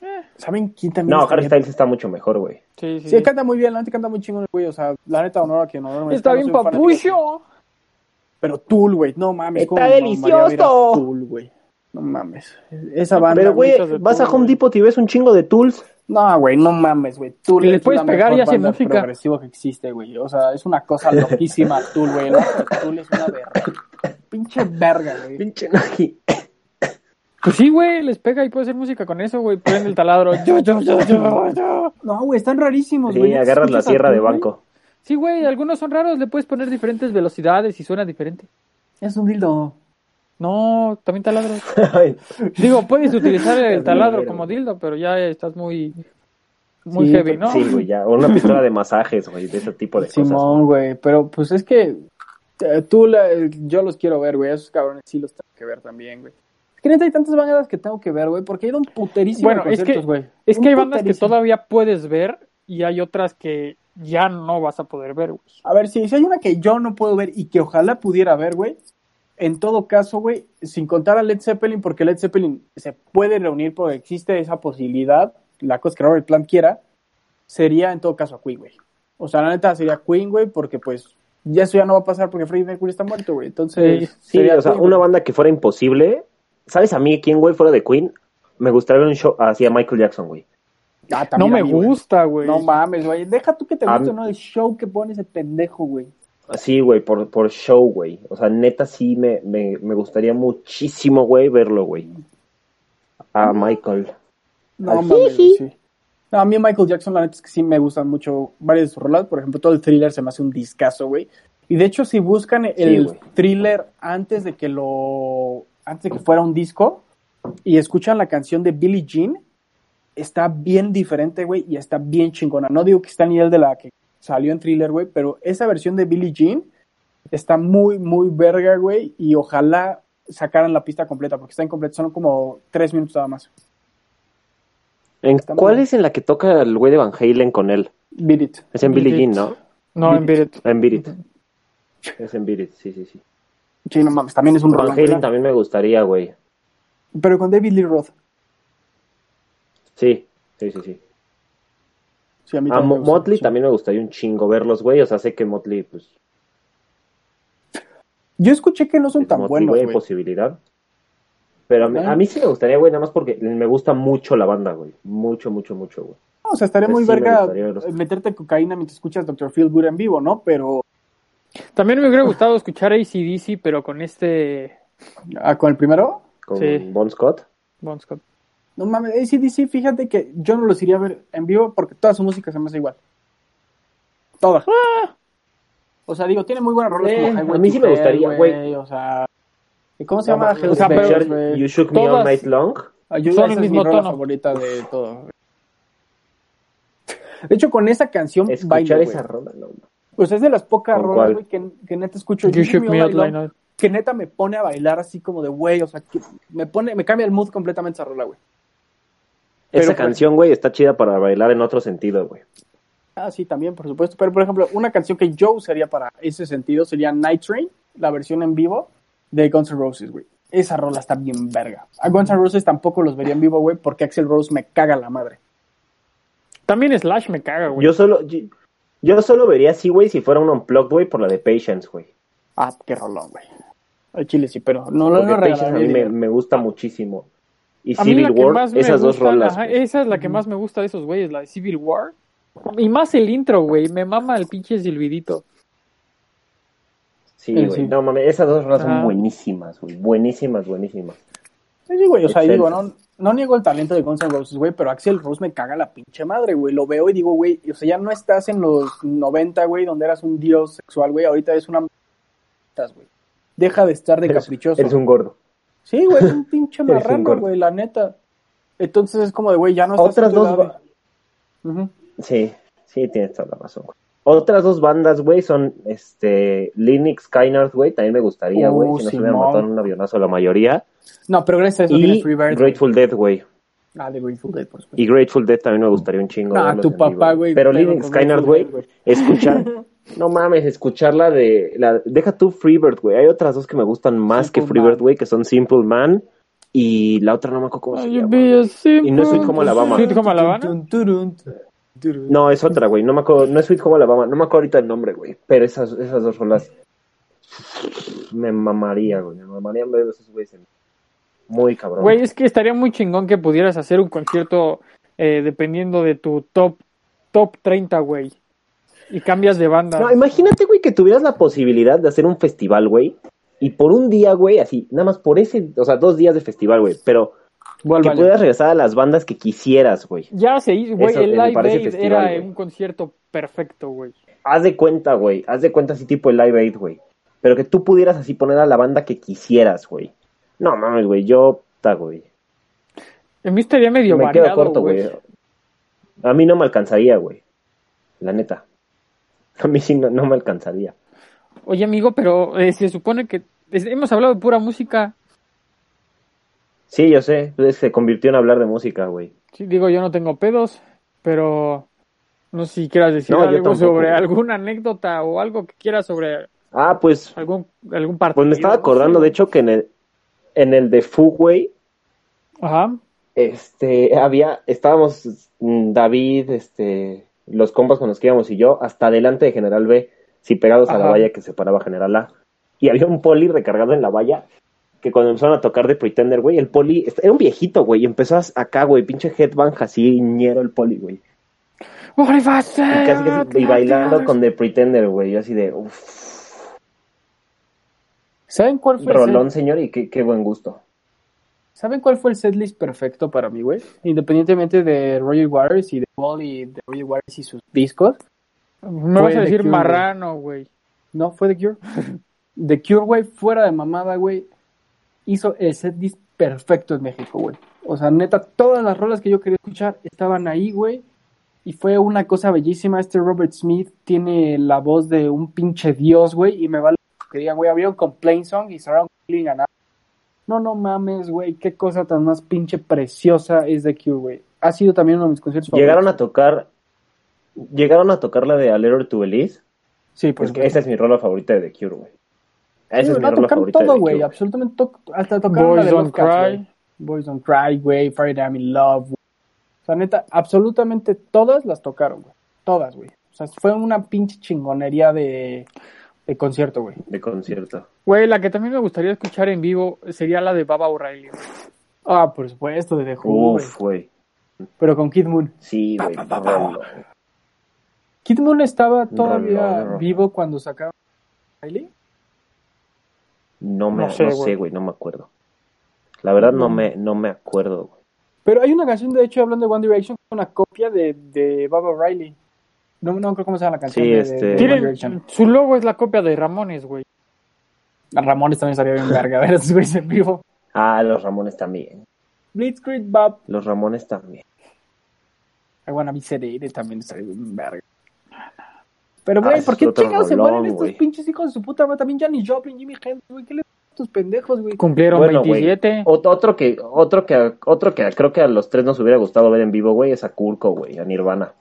Eh, ¿Saben quién también? No, Harry Styles está mucho mejor, güey. Sí, sí. Sí, canta muy bien, la neta canta muy chingón, güey. O sea, la neta, honor a quien no Está bien papucho. Pero Tool, güey, no mames. Está delicioso. Tool, güey. No mames. Esa banda. Pero, güey, vas a Home Depot y ves un chingo de Tools. No, güey, no mames, güey. Tool le puedes pegar y hace música. progresivo que existe, güey. O sea, es una cosa loquísima Tool, güey. Tool es una verga. Pinche verga, güey. Pinche Nagi. Pues sí, güey, les pega y puede hacer música con eso, güey. Prende el taladro. Yo, yo, yo, yo, yo. No, güey, están rarísimos, güey. Sí, agarras la sierra de banco. Sí, güey, algunos son raros, le puedes poner diferentes velocidades y suena diferente. Es un dildo. No, también taladro. Digo, puedes utilizar el taladro como dildo, pero ya estás muy muy heavy, ¿no? Sí, güey, ya. O una pistola de masajes, güey, de ese tipo de cosas. Simón, güey, pero pues es que eh, tú, la, yo los quiero ver, güey, esos cabrones sí los tengo que ver también, güey que neta hay tantas bandas que tengo que ver, güey, porque hay un puterísimo bueno, es que, güey. Es que hay bandas que todavía puedes ver y hay otras que ya no vas a poder ver, güey. A ver, si, si hay una que yo no puedo ver y que ojalá pudiera ver, güey, en todo caso, güey, sin contar a Led Zeppelin, porque Led Zeppelin se puede reunir porque existe esa posibilidad, la cosa que Robert Plant quiera, sería en todo caso a Queen, güey. O sea, la neta sería Queen, güey, porque pues ya eso ya no va a pasar porque Freddie Mercury está muerto, güey. Entonces, sí, o sea, una banda que fuera imposible ¿Sabes a mí quién, güey, fuera de Queen? Me gustaría ver un show así a Michael Jackson, güey. Ah, no me gusta, güey. No mames, güey. Deja tú que te guste, ¿no? El show que pone ese pendejo, güey. Sí, güey, por, por show, güey. O sea, neta sí me, me, me gustaría muchísimo, güey, verlo, güey. A Michael. No mames, sí. No, a mí Michael Jackson, la neta es que sí me gustan mucho varias de sus rolas. Por ejemplo, todo el thriller se me hace un discazo, güey. Y de hecho, si buscan el thriller antes de que lo antes de que fuera un disco y escuchan la canción de Billie Jean, está bien diferente, güey, y está bien chingona. No digo que está a nivel de la que salió en Thriller, güey, pero esa versión de Billie Jean está muy, muy verga, güey, y ojalá sacaran la pista completa, porque está incompleta, son como tres minutos nada más. ¿En ¿Cuál es en la que toca el güey de Van Halen con él? Beat Es en Billie Jean, ¿no? No, en Beat En Beat Es en Beat sí, sí, sí. Sí, no mames, también es un Van Halen también me gustaría, güey. Pero con David Lee Roth. Sí, sí, sí, sí. Sí a mí Motley también me gustaría un chingo verlos, güey. O sea, sé que Motley, pues. Yo escuché que no son tan buenos. Güey, posibilidad. Pero a mí, sí me gustaría, güey, nada más porque me gusta mucho la banda, güey. Mucho, mucho, mucho, güey. o sea, estaría muy verga meterte cocaína mientras escuchas Dr. Phil Good en vivo, ¿no? Pero también me hubiera gustado escuchar ACDC, pero con este. ¿Ah, con el primero? Con Bon Scott. Bon Scott. No mames, ACDC, fíjate que yo no los iría a ver en vivo porque toda su música se me hace igual. Toda. Ah. O sea, digo, tiene muy buenas rolas eh, A mí sí me gustaría, güey. O sea, ¿cómo se llama? O sea, pero, you Shook Me All Night Long. Ah, yo, son el mismo es mi tono. favorita de todo. De hecho, con esa canción, Escuchar esa rola, no. Pues es de las pocas rolas, güey, que, que, neta escucho. que neta me pone a bailar así como de güey, o sea, que me pone, me cambia el mood completamente esa rola, güey. Esa pues, canción, güey, está chida para bailar en otro sentido, güey. Ah, sí, también, por supuesto. Pero, por ejemplo, una canción que yo usaría para ese sentido sería Night Train, la versión en vivo de Guns N' Roses, güey. Esa rola está bien verga. A Guns N' Roses tampoco los vería en vivo, güey, porque Axel Rose me caga la madre. También Slash me caga, güey. Yo solo, yo solo vería así, güey, si fuera un unplugged, güey, por la de Patience, güey. Ah, qué rolón, güey. Ay, Chile sí, pero no lo no, Patience a mí me, gusta muchísimo. Y Civil War, esas dos rolas. esa es la que más me gusta de esos güeyes, la de Civil War. Y más el intro, güey. Me mama el pinche silbidito. Sí, güey. No mames, esas dos rolas son buenísimas, güey. Buenísimas, buenísimas. Sí, güey. O sea, digo, no, no niego el talento de Guns N' Roses, güey, pero Axel Rose me caga la pinche madre, güey. Lo veo y digo, güey, o sea, ya no estás en los 90, güey, donde eras un dios sexual, güey. Ahorita es una... güey. Deja de estar de caprichoso. Eres un gordo. Sí, güey, es un pinche marrano, güey, la neta. Entonces es como de, güey, ya no estás Otras dos. Sí, sí, tienes toda la razón. Otras dos bandas, güey, son este Linux Skynard, güey, también me gustaría, güey, uh, si no se hubieran matado en un avionazo la mayoría. No, pero gracias a eso y Grateful Dead, güey. Ah, de Grateful Dead, por supuesto. Y Grateful Dead también me gustaría un chingo. Ah, tu papá, güey. Pero Linux Skynard, güey, escuchar, no mames, escucharla de, la, deja tú Freebird, güey, hay otras dos que me gustan más que Freebird, güey, que son Simple Man y la otra no me acuerdo cómo se llama. Y no es Sweet Home Alabama. ¿Sweet Home Alabama? No, es otra, güey. No me acuerdo, no es Sweet Home Alabama. No me acuerdo ahorita el nombre, güey. Pero esas, esas dos rolas me mamaría, güey. Me mamaría ver esos güeyes muy cabrón. Güey, es que estaría muy chingón que pudieras hacer un concierto eh, dependiendo de tu top top 30, güey. Y cambias de banda. No, imagínate, güey, que tuvieras la posibilidad de hacer un festival, güey. Y por un día, güey, así, nada más por ese, o sea, dos días de festival, güey. Pero que puedas regresar a las bandas que quisieras, güey. Ya se hizo, güey, el Live Aid era un concierto perfecto, güey. Haz de cuenta, güey, haz de cuenta así tipo el Live Aid, güey. Pero que tú pudieras así poner a la banda que quisieras, güey. No mames, güey, yo, ta, güey. A mí estaría medio me quedo corto, güey. A mí no me alcanzaría, güey. La neta. A mí sí no, me alcanzaría. Oye, amigo, pero eh, se supone que hemos hablado de pura música Sí, yo sé, se convirtió en hablar de música, güey. Sí, digo, yo no tengo pedos, pero no sé si quieras decir algo sobre alguna anécdota o algo que quieras sobre Ah, pues algún algún partido. Pues me estaba acordando de hecho que en el en el de Fugway Ajá. Este, había estábamos mm, David, este, los compas con los que íbamos y yo hasta delante de General B, si pegados a la valla que separaba General A. Y había un poli recargado en la valla que cuando empezaron a tocar de Pretender, güey, el poli, era un viejito, güey, y empezó acá, güey, pinche headbang así, ñero el poli, güey. Y, casi, y bailando con The Pretender, güey, yo así de, uff. ¿Saben cuál fue Rolón, señor, y qué, qué buen gusto. ¿Saben cuál fue el setlist perfecto para mí, güey? Independientemente de Roger Waters y de Paul y de Roger Waters y sus discos. Me vas a decir marrano, güey. No, fue The Cure. The Cure, güey, fuera de mamada, güey hizo el setlist perfecto en México, güey. O sea, neta, todas las rolas que yo quería escuchar estaban ahí, güey. Y fue una cosa bellísima. Este Robert Smith tiene la voz de un pinche dios, güey. Y me vale que digan, güey, había un complaint song y Surround Killing a No, no mames, güey. Qué cosa tan más pinche preciosa es The Cure, güey. Ha sido también uno de mis conciertos Llegaron a tocar. Llegaron a tocar la de A Letter to Elise. Sí, pues. esa es mi rola favorita de The Cure, güey. Esa es mi rola todo, güey, absolutamente to hasta tocar Boys Don't Cry. Boys Don't Cry, güey, Friday I'm in Love, O sea, neta, absolutamente todas las tocaron, güey. Todas, güey. O sea, fue una pinche chingonería de, de concierto, güey. De concierto. Güey, la que también me gustaría escuchar en vivo sería la de Baba O'Reilly. Ah, por supuesto, de The Who, Uf, güey. Pero con Kid Moon. Sí, güey. Kid Moon estaba todavía vivo cuando sacaron O'Reilly. No me, no sé, güey, no, me acuerdo. La verdad no me, no me acuerdo, güey. Pero hay una canción, de hecho, hablando de One Direction, una copia de, de Baba Riley. No, no creo cómo se llama la canción. Sí, este... su logo es la copia de Ramones, güey. Ramones también estaría bien verga, a ver esos güeyes en vivo. Ah, los Ramones también. Blitzkrieg Bob. Los Ramones también. I wanna be sedated también estaría bien verga. Pero, güey, ah, ¿por qué chingados se mueren estos pinches hijos de su puta madre? También Janis Joplin, Jimmy Hendrix, güey, ¿qué le estos pendejos, güey? Cumplieron 27. Otro que, otro que, otro que creo que a los tres nos hubiera gustado ver en vivo, güey, es a Kurko, güey, a Nirvana.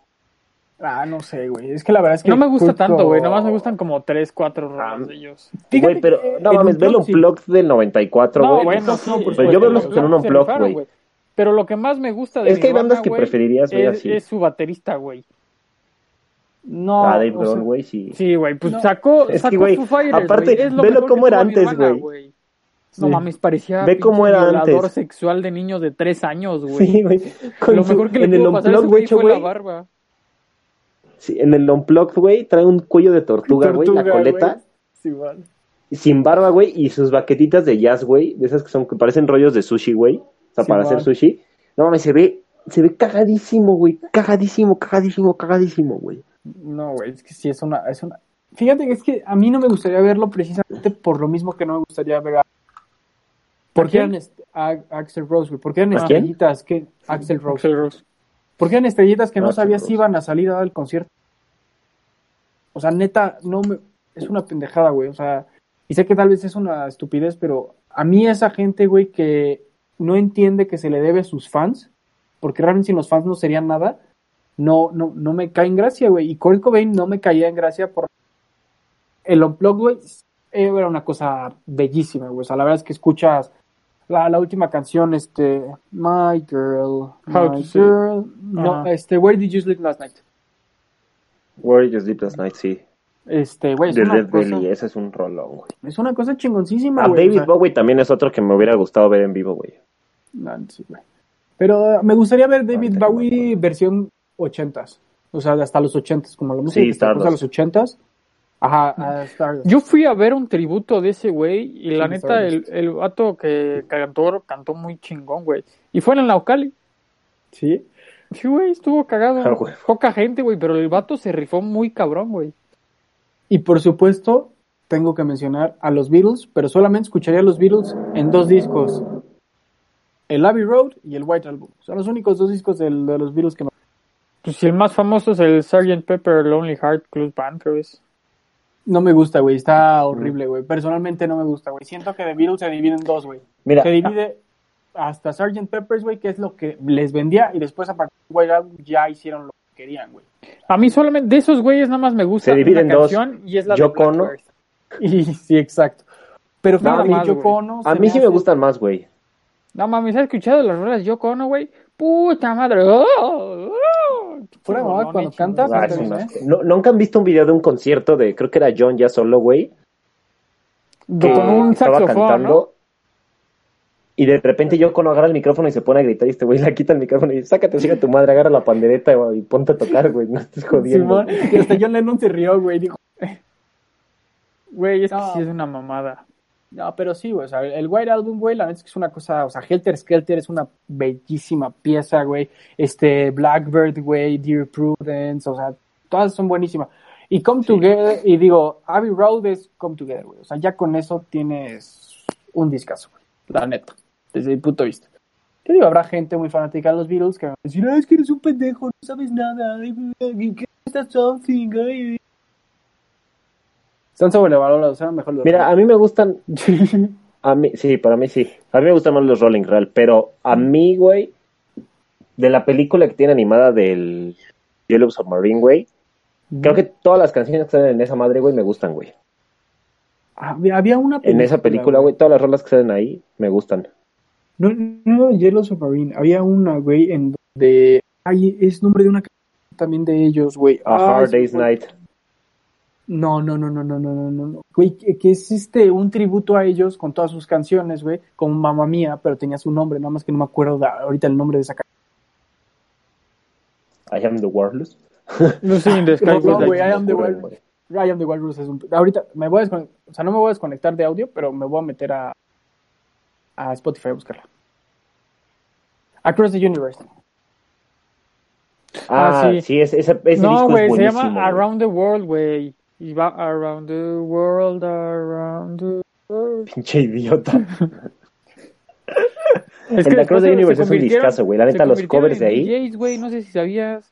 Ah, no sé, güey. Es que la verdad es que. No me gusta tanto, güey. Nomás me gustan como tres, cuatro rolas ah, de ellos. Güey, pero no mames, ve los unplugged del 94, güey. No, bueno, no, pero yo veo los en un unplugged, güey. Pero lo que más me gusta de Es que hay bandas que preferirías ver así. Es su baterista, güey. No. Ah, Dave Grohl, güey, sí. Sí, güey, pues sacó, es sacó que, Fighters, aparte, velo cómo era antes, güey. No mames, parecía Ve cómo era violador sexual de niños de tres años, güey. Sí, güey. Lo mejor que le en pudo pasar a ese güey fue la barba. Sí, en el Unplugged, güey, trae un cuello de tortuga, güey, la coleta. Sí. Sin barba, güey, y sus baquetitas de jazz, güey, de esas que son que parecen rollos de sushi, güey. O sea, para hacer sushi. No mames, se ve, se ve cagadísimo, güey. Cagadísimo, cagadísimo, cagadísimo, güey. No, güey, es que sí es una, es una. Fíjate que es que a mí no me gustaría verlo precisamente por lo mismo que no me gustaría ver a ¿Por qué eran Axel Rose, güey? ¿Por qué eran estrellitas que Axel Rose? Axel Rose. ¿Por qué eran estrellitas que no sabías si iban a salir a dar el concierto? O sea, neta, no me es una pendejada, güey. O sea, y sé que tal vez es una estupidez, pero a mí esa gente, güey, que no entiende que se le debe a sus fans, porque realmente sin los fans no serían nada, no, no, no me cae en gracia, güey. Y Kurt Cobain no me caía en gracia por el Unplugged, güey, era una cosa bellísima, güey. O sea, la verdad es que escuchas la, la última canción, este, My Girl, My Girl, no, este, Where Did You Sleep Last Night? Where Did You Sleep Last Night, sí. Este, güey, es una cosa... ese es un rolón, güey. Es una cosa chingoncísima, A David Bowie también es otro que me hubiera gustado ver en vivo, güey. sí, güey. Pero me gustaría ver David Bowie versión ochentas. O sea, hasta los ochentas, como la música sí, que a los ochentas. Ajá, Yo fui a ver un tributo de ese güey y la neta, el, el vato que cantó, cantó muy chingón, güey. Y fue en el Naucali. Sí. Sí, güey, estuvo cagado. Ah, Poca gente, güey, pero el vato se rifó muy cabrón, güey. Y por supuesto, tengo que mencionar a los Beatles, pero solamente escucharía a los Beatles en dos discos. El Abbey Road y el White Album. Son los únicos dos discos de, los Beatles que me... Pues si el más famoso es el Sgt. Pepper Lonely Heart Club Band, creo es. No me gusta, güey. Está horrible, güey. Personalmente no me gusta, güey. Siento que The Beatles se divide en dos, güey. Mira. Se divide hasta Sgt. Peppers, güey, que es lo que les vendía, y después a partir de White Album ya hicieron lo que querían, güey. A mí solamente de esos güeyes nada más me gusta Se dividen una canción y es la de Cono. Y sí, exacto. Pero nada más, Yoko A mí sí me gustan más, güey. No mames, ¿has escuchado las rolas Yoko Ono, güey? Puta madre. Oh, oh. Fuera mamá, cuando canta. Ah, ¿no, ¿Nunca han visto un video de un concierto de, creo que era John ya solo, güey? Con un saxofón, ¿no? Y de repente yo cuando agarra el micrófono y se pone a gritar y este güey le quita el micrófono y dice, sácate, siga tu madre, agarra la pandereta y ponte a tocar, güey, no estés jodiendo. y hasta John Lennon se rió, güey, dijo, güey, es que sí es una mamada. No, pero sí, güey, o sea, el White Album, güey, la neta es que es una cosa, o sea, Helter Skelter es una bellísima pieza, güey, este, Blackbird, güey, Dear Prudence, o sea, todas son buenísimas. Y Come Together, y digo, Abbey Road es Come Together, güey, o sea, ya con eso tienes un discazo, güey, la neta desde mi punto de vista. Yo digo, habrá gente muy fanática de los Beatles que va a decir, es que eres un pendejo, no sabes nada, ¿qué está something? Están sobrevalorados, eran mejor los Mira, a mí me gustan, a mí, sí, para mí sí, a mí me gustan más los Rolling Real, pero a mí, güey, de la película que tiene animada del Yellow Submarine, güey, creo que todas las canciones que están en esa madre, güey, me gustan, güey. Había, una película, En esa película, güey, todas las rolas que salen ahí me gustan. No, no, Yellow Submarine. Había una, güey, en donde. Ay, es nombre de una también de ellos, güey. A Hard Day's Night. No, no, no, no, no, no, no, no. Güey, que, es este, un tributo a ellos con todas sus canciones, güey, como Mamma Mía, pero tenía su nombre, nada más que no me acuerdo ahorita el nombre de esa canción. I am the Wireless. no sé, in the sky. No, güey, I am the Wireless. I am the Wireless es un... Ahorita me voy a desconectar, o sea, no me voy a desconectar de audio, pero me voy a meter a, a Spotify a buscarla. Across the Universe. Ah, ah sí. sí, ese, ese, ese No, güey, se llama Around the World, güey. Y va Around the World, Around the World. Pinche idiota. es que el Across the Universe es un discazo, güey. La neta, los covers de ahí. DJs, güey, no sé si sabías.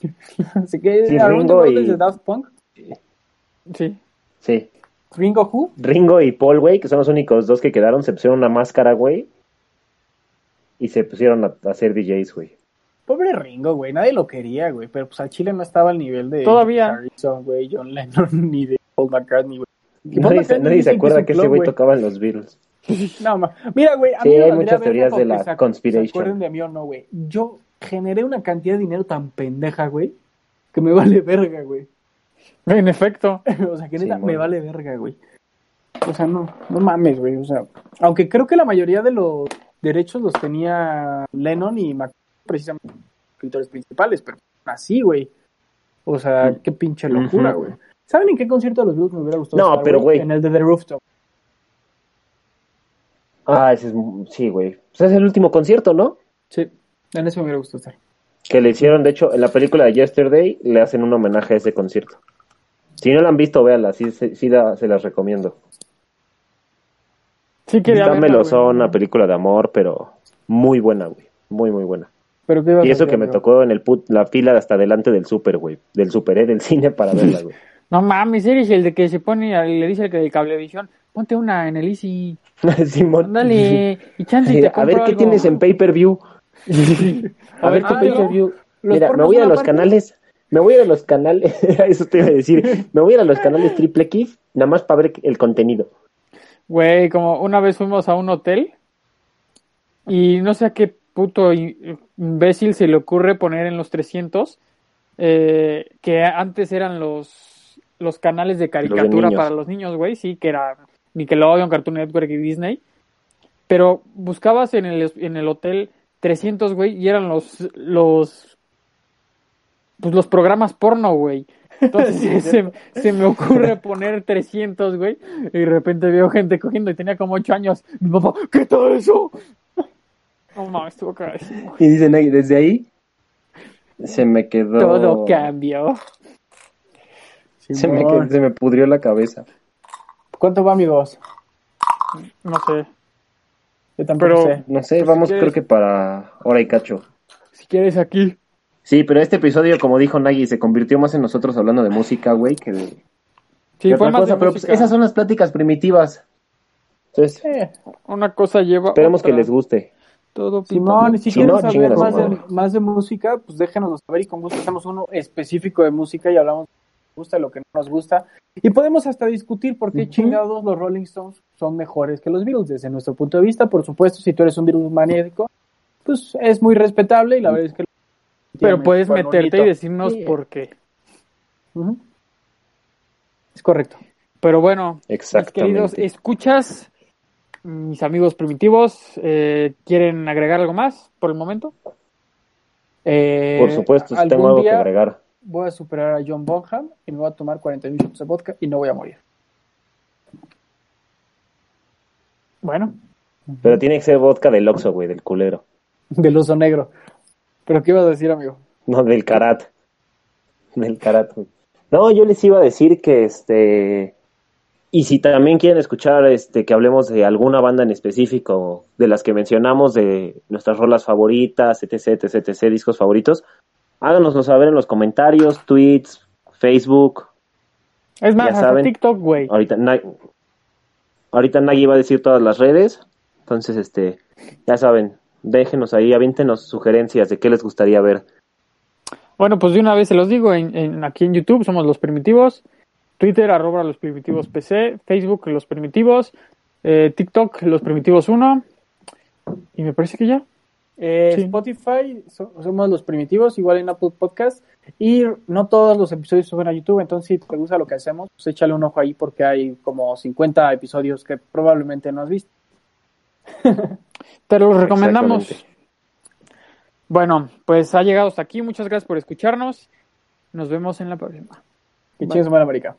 ¿Se que sí, Ringo y... de Daft Punk? Sí. Sí. ¿Ringo who? Ringo y Paul, güey, que son los únicos dos que quedaron, se pusieron una máscara, güey. Y se pusieron a, hacer DJs, güey. Pobre Ringo, güey, nadie lo quería, güey. Pero pues al Chile no estaba al nivel de Todavía. Harrison, güey, John Lennon, ni de Paul McCartney, güey. Nadie, se acuerda que ese güey tocaba en los Beatles. no, ma. Mira, güey, a mí hay muchas teorías de la conspiración. ¿Se acuerdan de mí o no, güey? Yo generé una cantidad de dinero tan pendeja, güey, que me vale verga, güey. En efecto. o sea, que neta, me vale verga, güey. O sea, no, no mames, güey. O sea, aunque creo que la mayoría de los derechos los tenía Lennon y McCartney, precisamente escritores principales, pero así, güey. O sea, mm. qué pinche locura, güey. ¿Saben en qué concierto de los Beatles me hubiera gustado? No, pero güey. En el de The Rooftop. Ah, ese es, sí, güey. O sea, es el último concierto, ¿no? Sí, en ese me hubiera gustado estar. Que le hicieron, de hecho, en la película de Yesterday, le hacen un homenaje a ese concierto. Si no la han visto, véanla, sí, sí, se las recomiendo. Sí, quería Dámelo son una película de amor, pero muy buena, güey. Muy, muy buena. ¿Pero y eso que me tocó en el la fila hasta delante del súper, güey. Del super, ¿eh? Del cine para verla, güey. no mames, eres el de que se pone y le dice el que de cablevisión, ponte una en el Easy. Simón. Dale, y chance te A ver qué tienes en pay-per-view. a, ver qué pay-per-view. Mira, me voy a los canales, me voy a los canales, eso te iba a decir, me voy a los canales Triple Kiff, nada más para ver el contenido. Güey, como una vez fuimos a un hotel y no sé a qué puto imbécil se le ocurre poner en los 300 eh, que antes eran los, los canales de caricatura para los niños, güey, sí, que era Nickelodeon, Cartoon Network y Disney. Pero buscabas en el, en el hotel 300, güey, y eran los, los, pues los programas porno, güey. Entonces se, me ocurre poner 300, güey, y de repente veo gente cogiendo y tenía como 8 años. Mi papá, ¿qué tal eso? No mames, estuvo carísimo. Y dicen ahí, desde ahí se me quedó. Todo cambió. Se me, se me pudrió la cabeza. ¿Cuánto va, amigos? No sé. Yo tampoco sé. No sé, vamos creo que para hora y cacho. Si quieres aquí. Sí, pero este episodio, como dijo Nagi, se convirtió más en nosotros hablando de música, güey, que de... Sí, fue más cosa, pero pues, esas son las pláticas primitivas. Entonces, una cosa lleva Esperemos que les guste. Todo Simón, si quieren saber más de, más de, música, pues déjenos saber y con gusto hacemos uno específico de música y hablamos de lo que nos gusta, lo que no nos gusta. Y podemos hasta discutir por qué chingados los Rolling Stones son mejores que los Beatles desde nuestro punto de vista. Por supuesto, si tú eres un Beatles magnético, pues es muy respetable y la verdad es que... Pero puedes meterte y decirnos por qué. Es correcto. Pero bueno, mis queridos, escuchas mis amigos primitivos, eh, ¿quieren agregar algo más por el momento? Eh, por supuesto, si tengo algo que agregar. Voy a superar a John Bonham y me voy a tomar 40 minutos de vodka y no voy a morir. Bueno. Pero tiene que ser vodka del Oxo, güey, del culero. Del oso negro. ¿Pero qué ibas a decir, amigo? No, del Karat. Del Karat. No, yo les iba a decir que este y si también quieren escuchar este que hablemos de alguna banda en específico, de las que mencionamos, de nuestras rolas favoritas, etc, etc, etc, discos favoritos, háganoslo saber en los comentarios, tweets, Facebook. Es más, hasta TikTok, güey. Ahorita, ahorita Nagui va a decir todas las redes, entonces, este, ya saben, déjenos ahí, avíntenos sugerencias de qué les gustaría ver. Bueno, pues de una vez se los digo, en, aquí en YouTube somos Los Primitivos, Twitter, arroba los primitivos PC, Facebook, los primitivos, eh, TikTok, los primitivos 1, y me parece que ya. Eh, Spotify, somos los primitivos, igual en Apple Podcast, y no todos los episodios suben a YouTube, entonces si te gusta lo que hacemos, pues échale un ojo ahí porque hay como 50 episodios que probablemente no has visto. te los recomendamos. Bueno, pues ha llegado hasta aquí, muchas gracias por escucharnos, nos vemos en la próxima. Que chingue su América.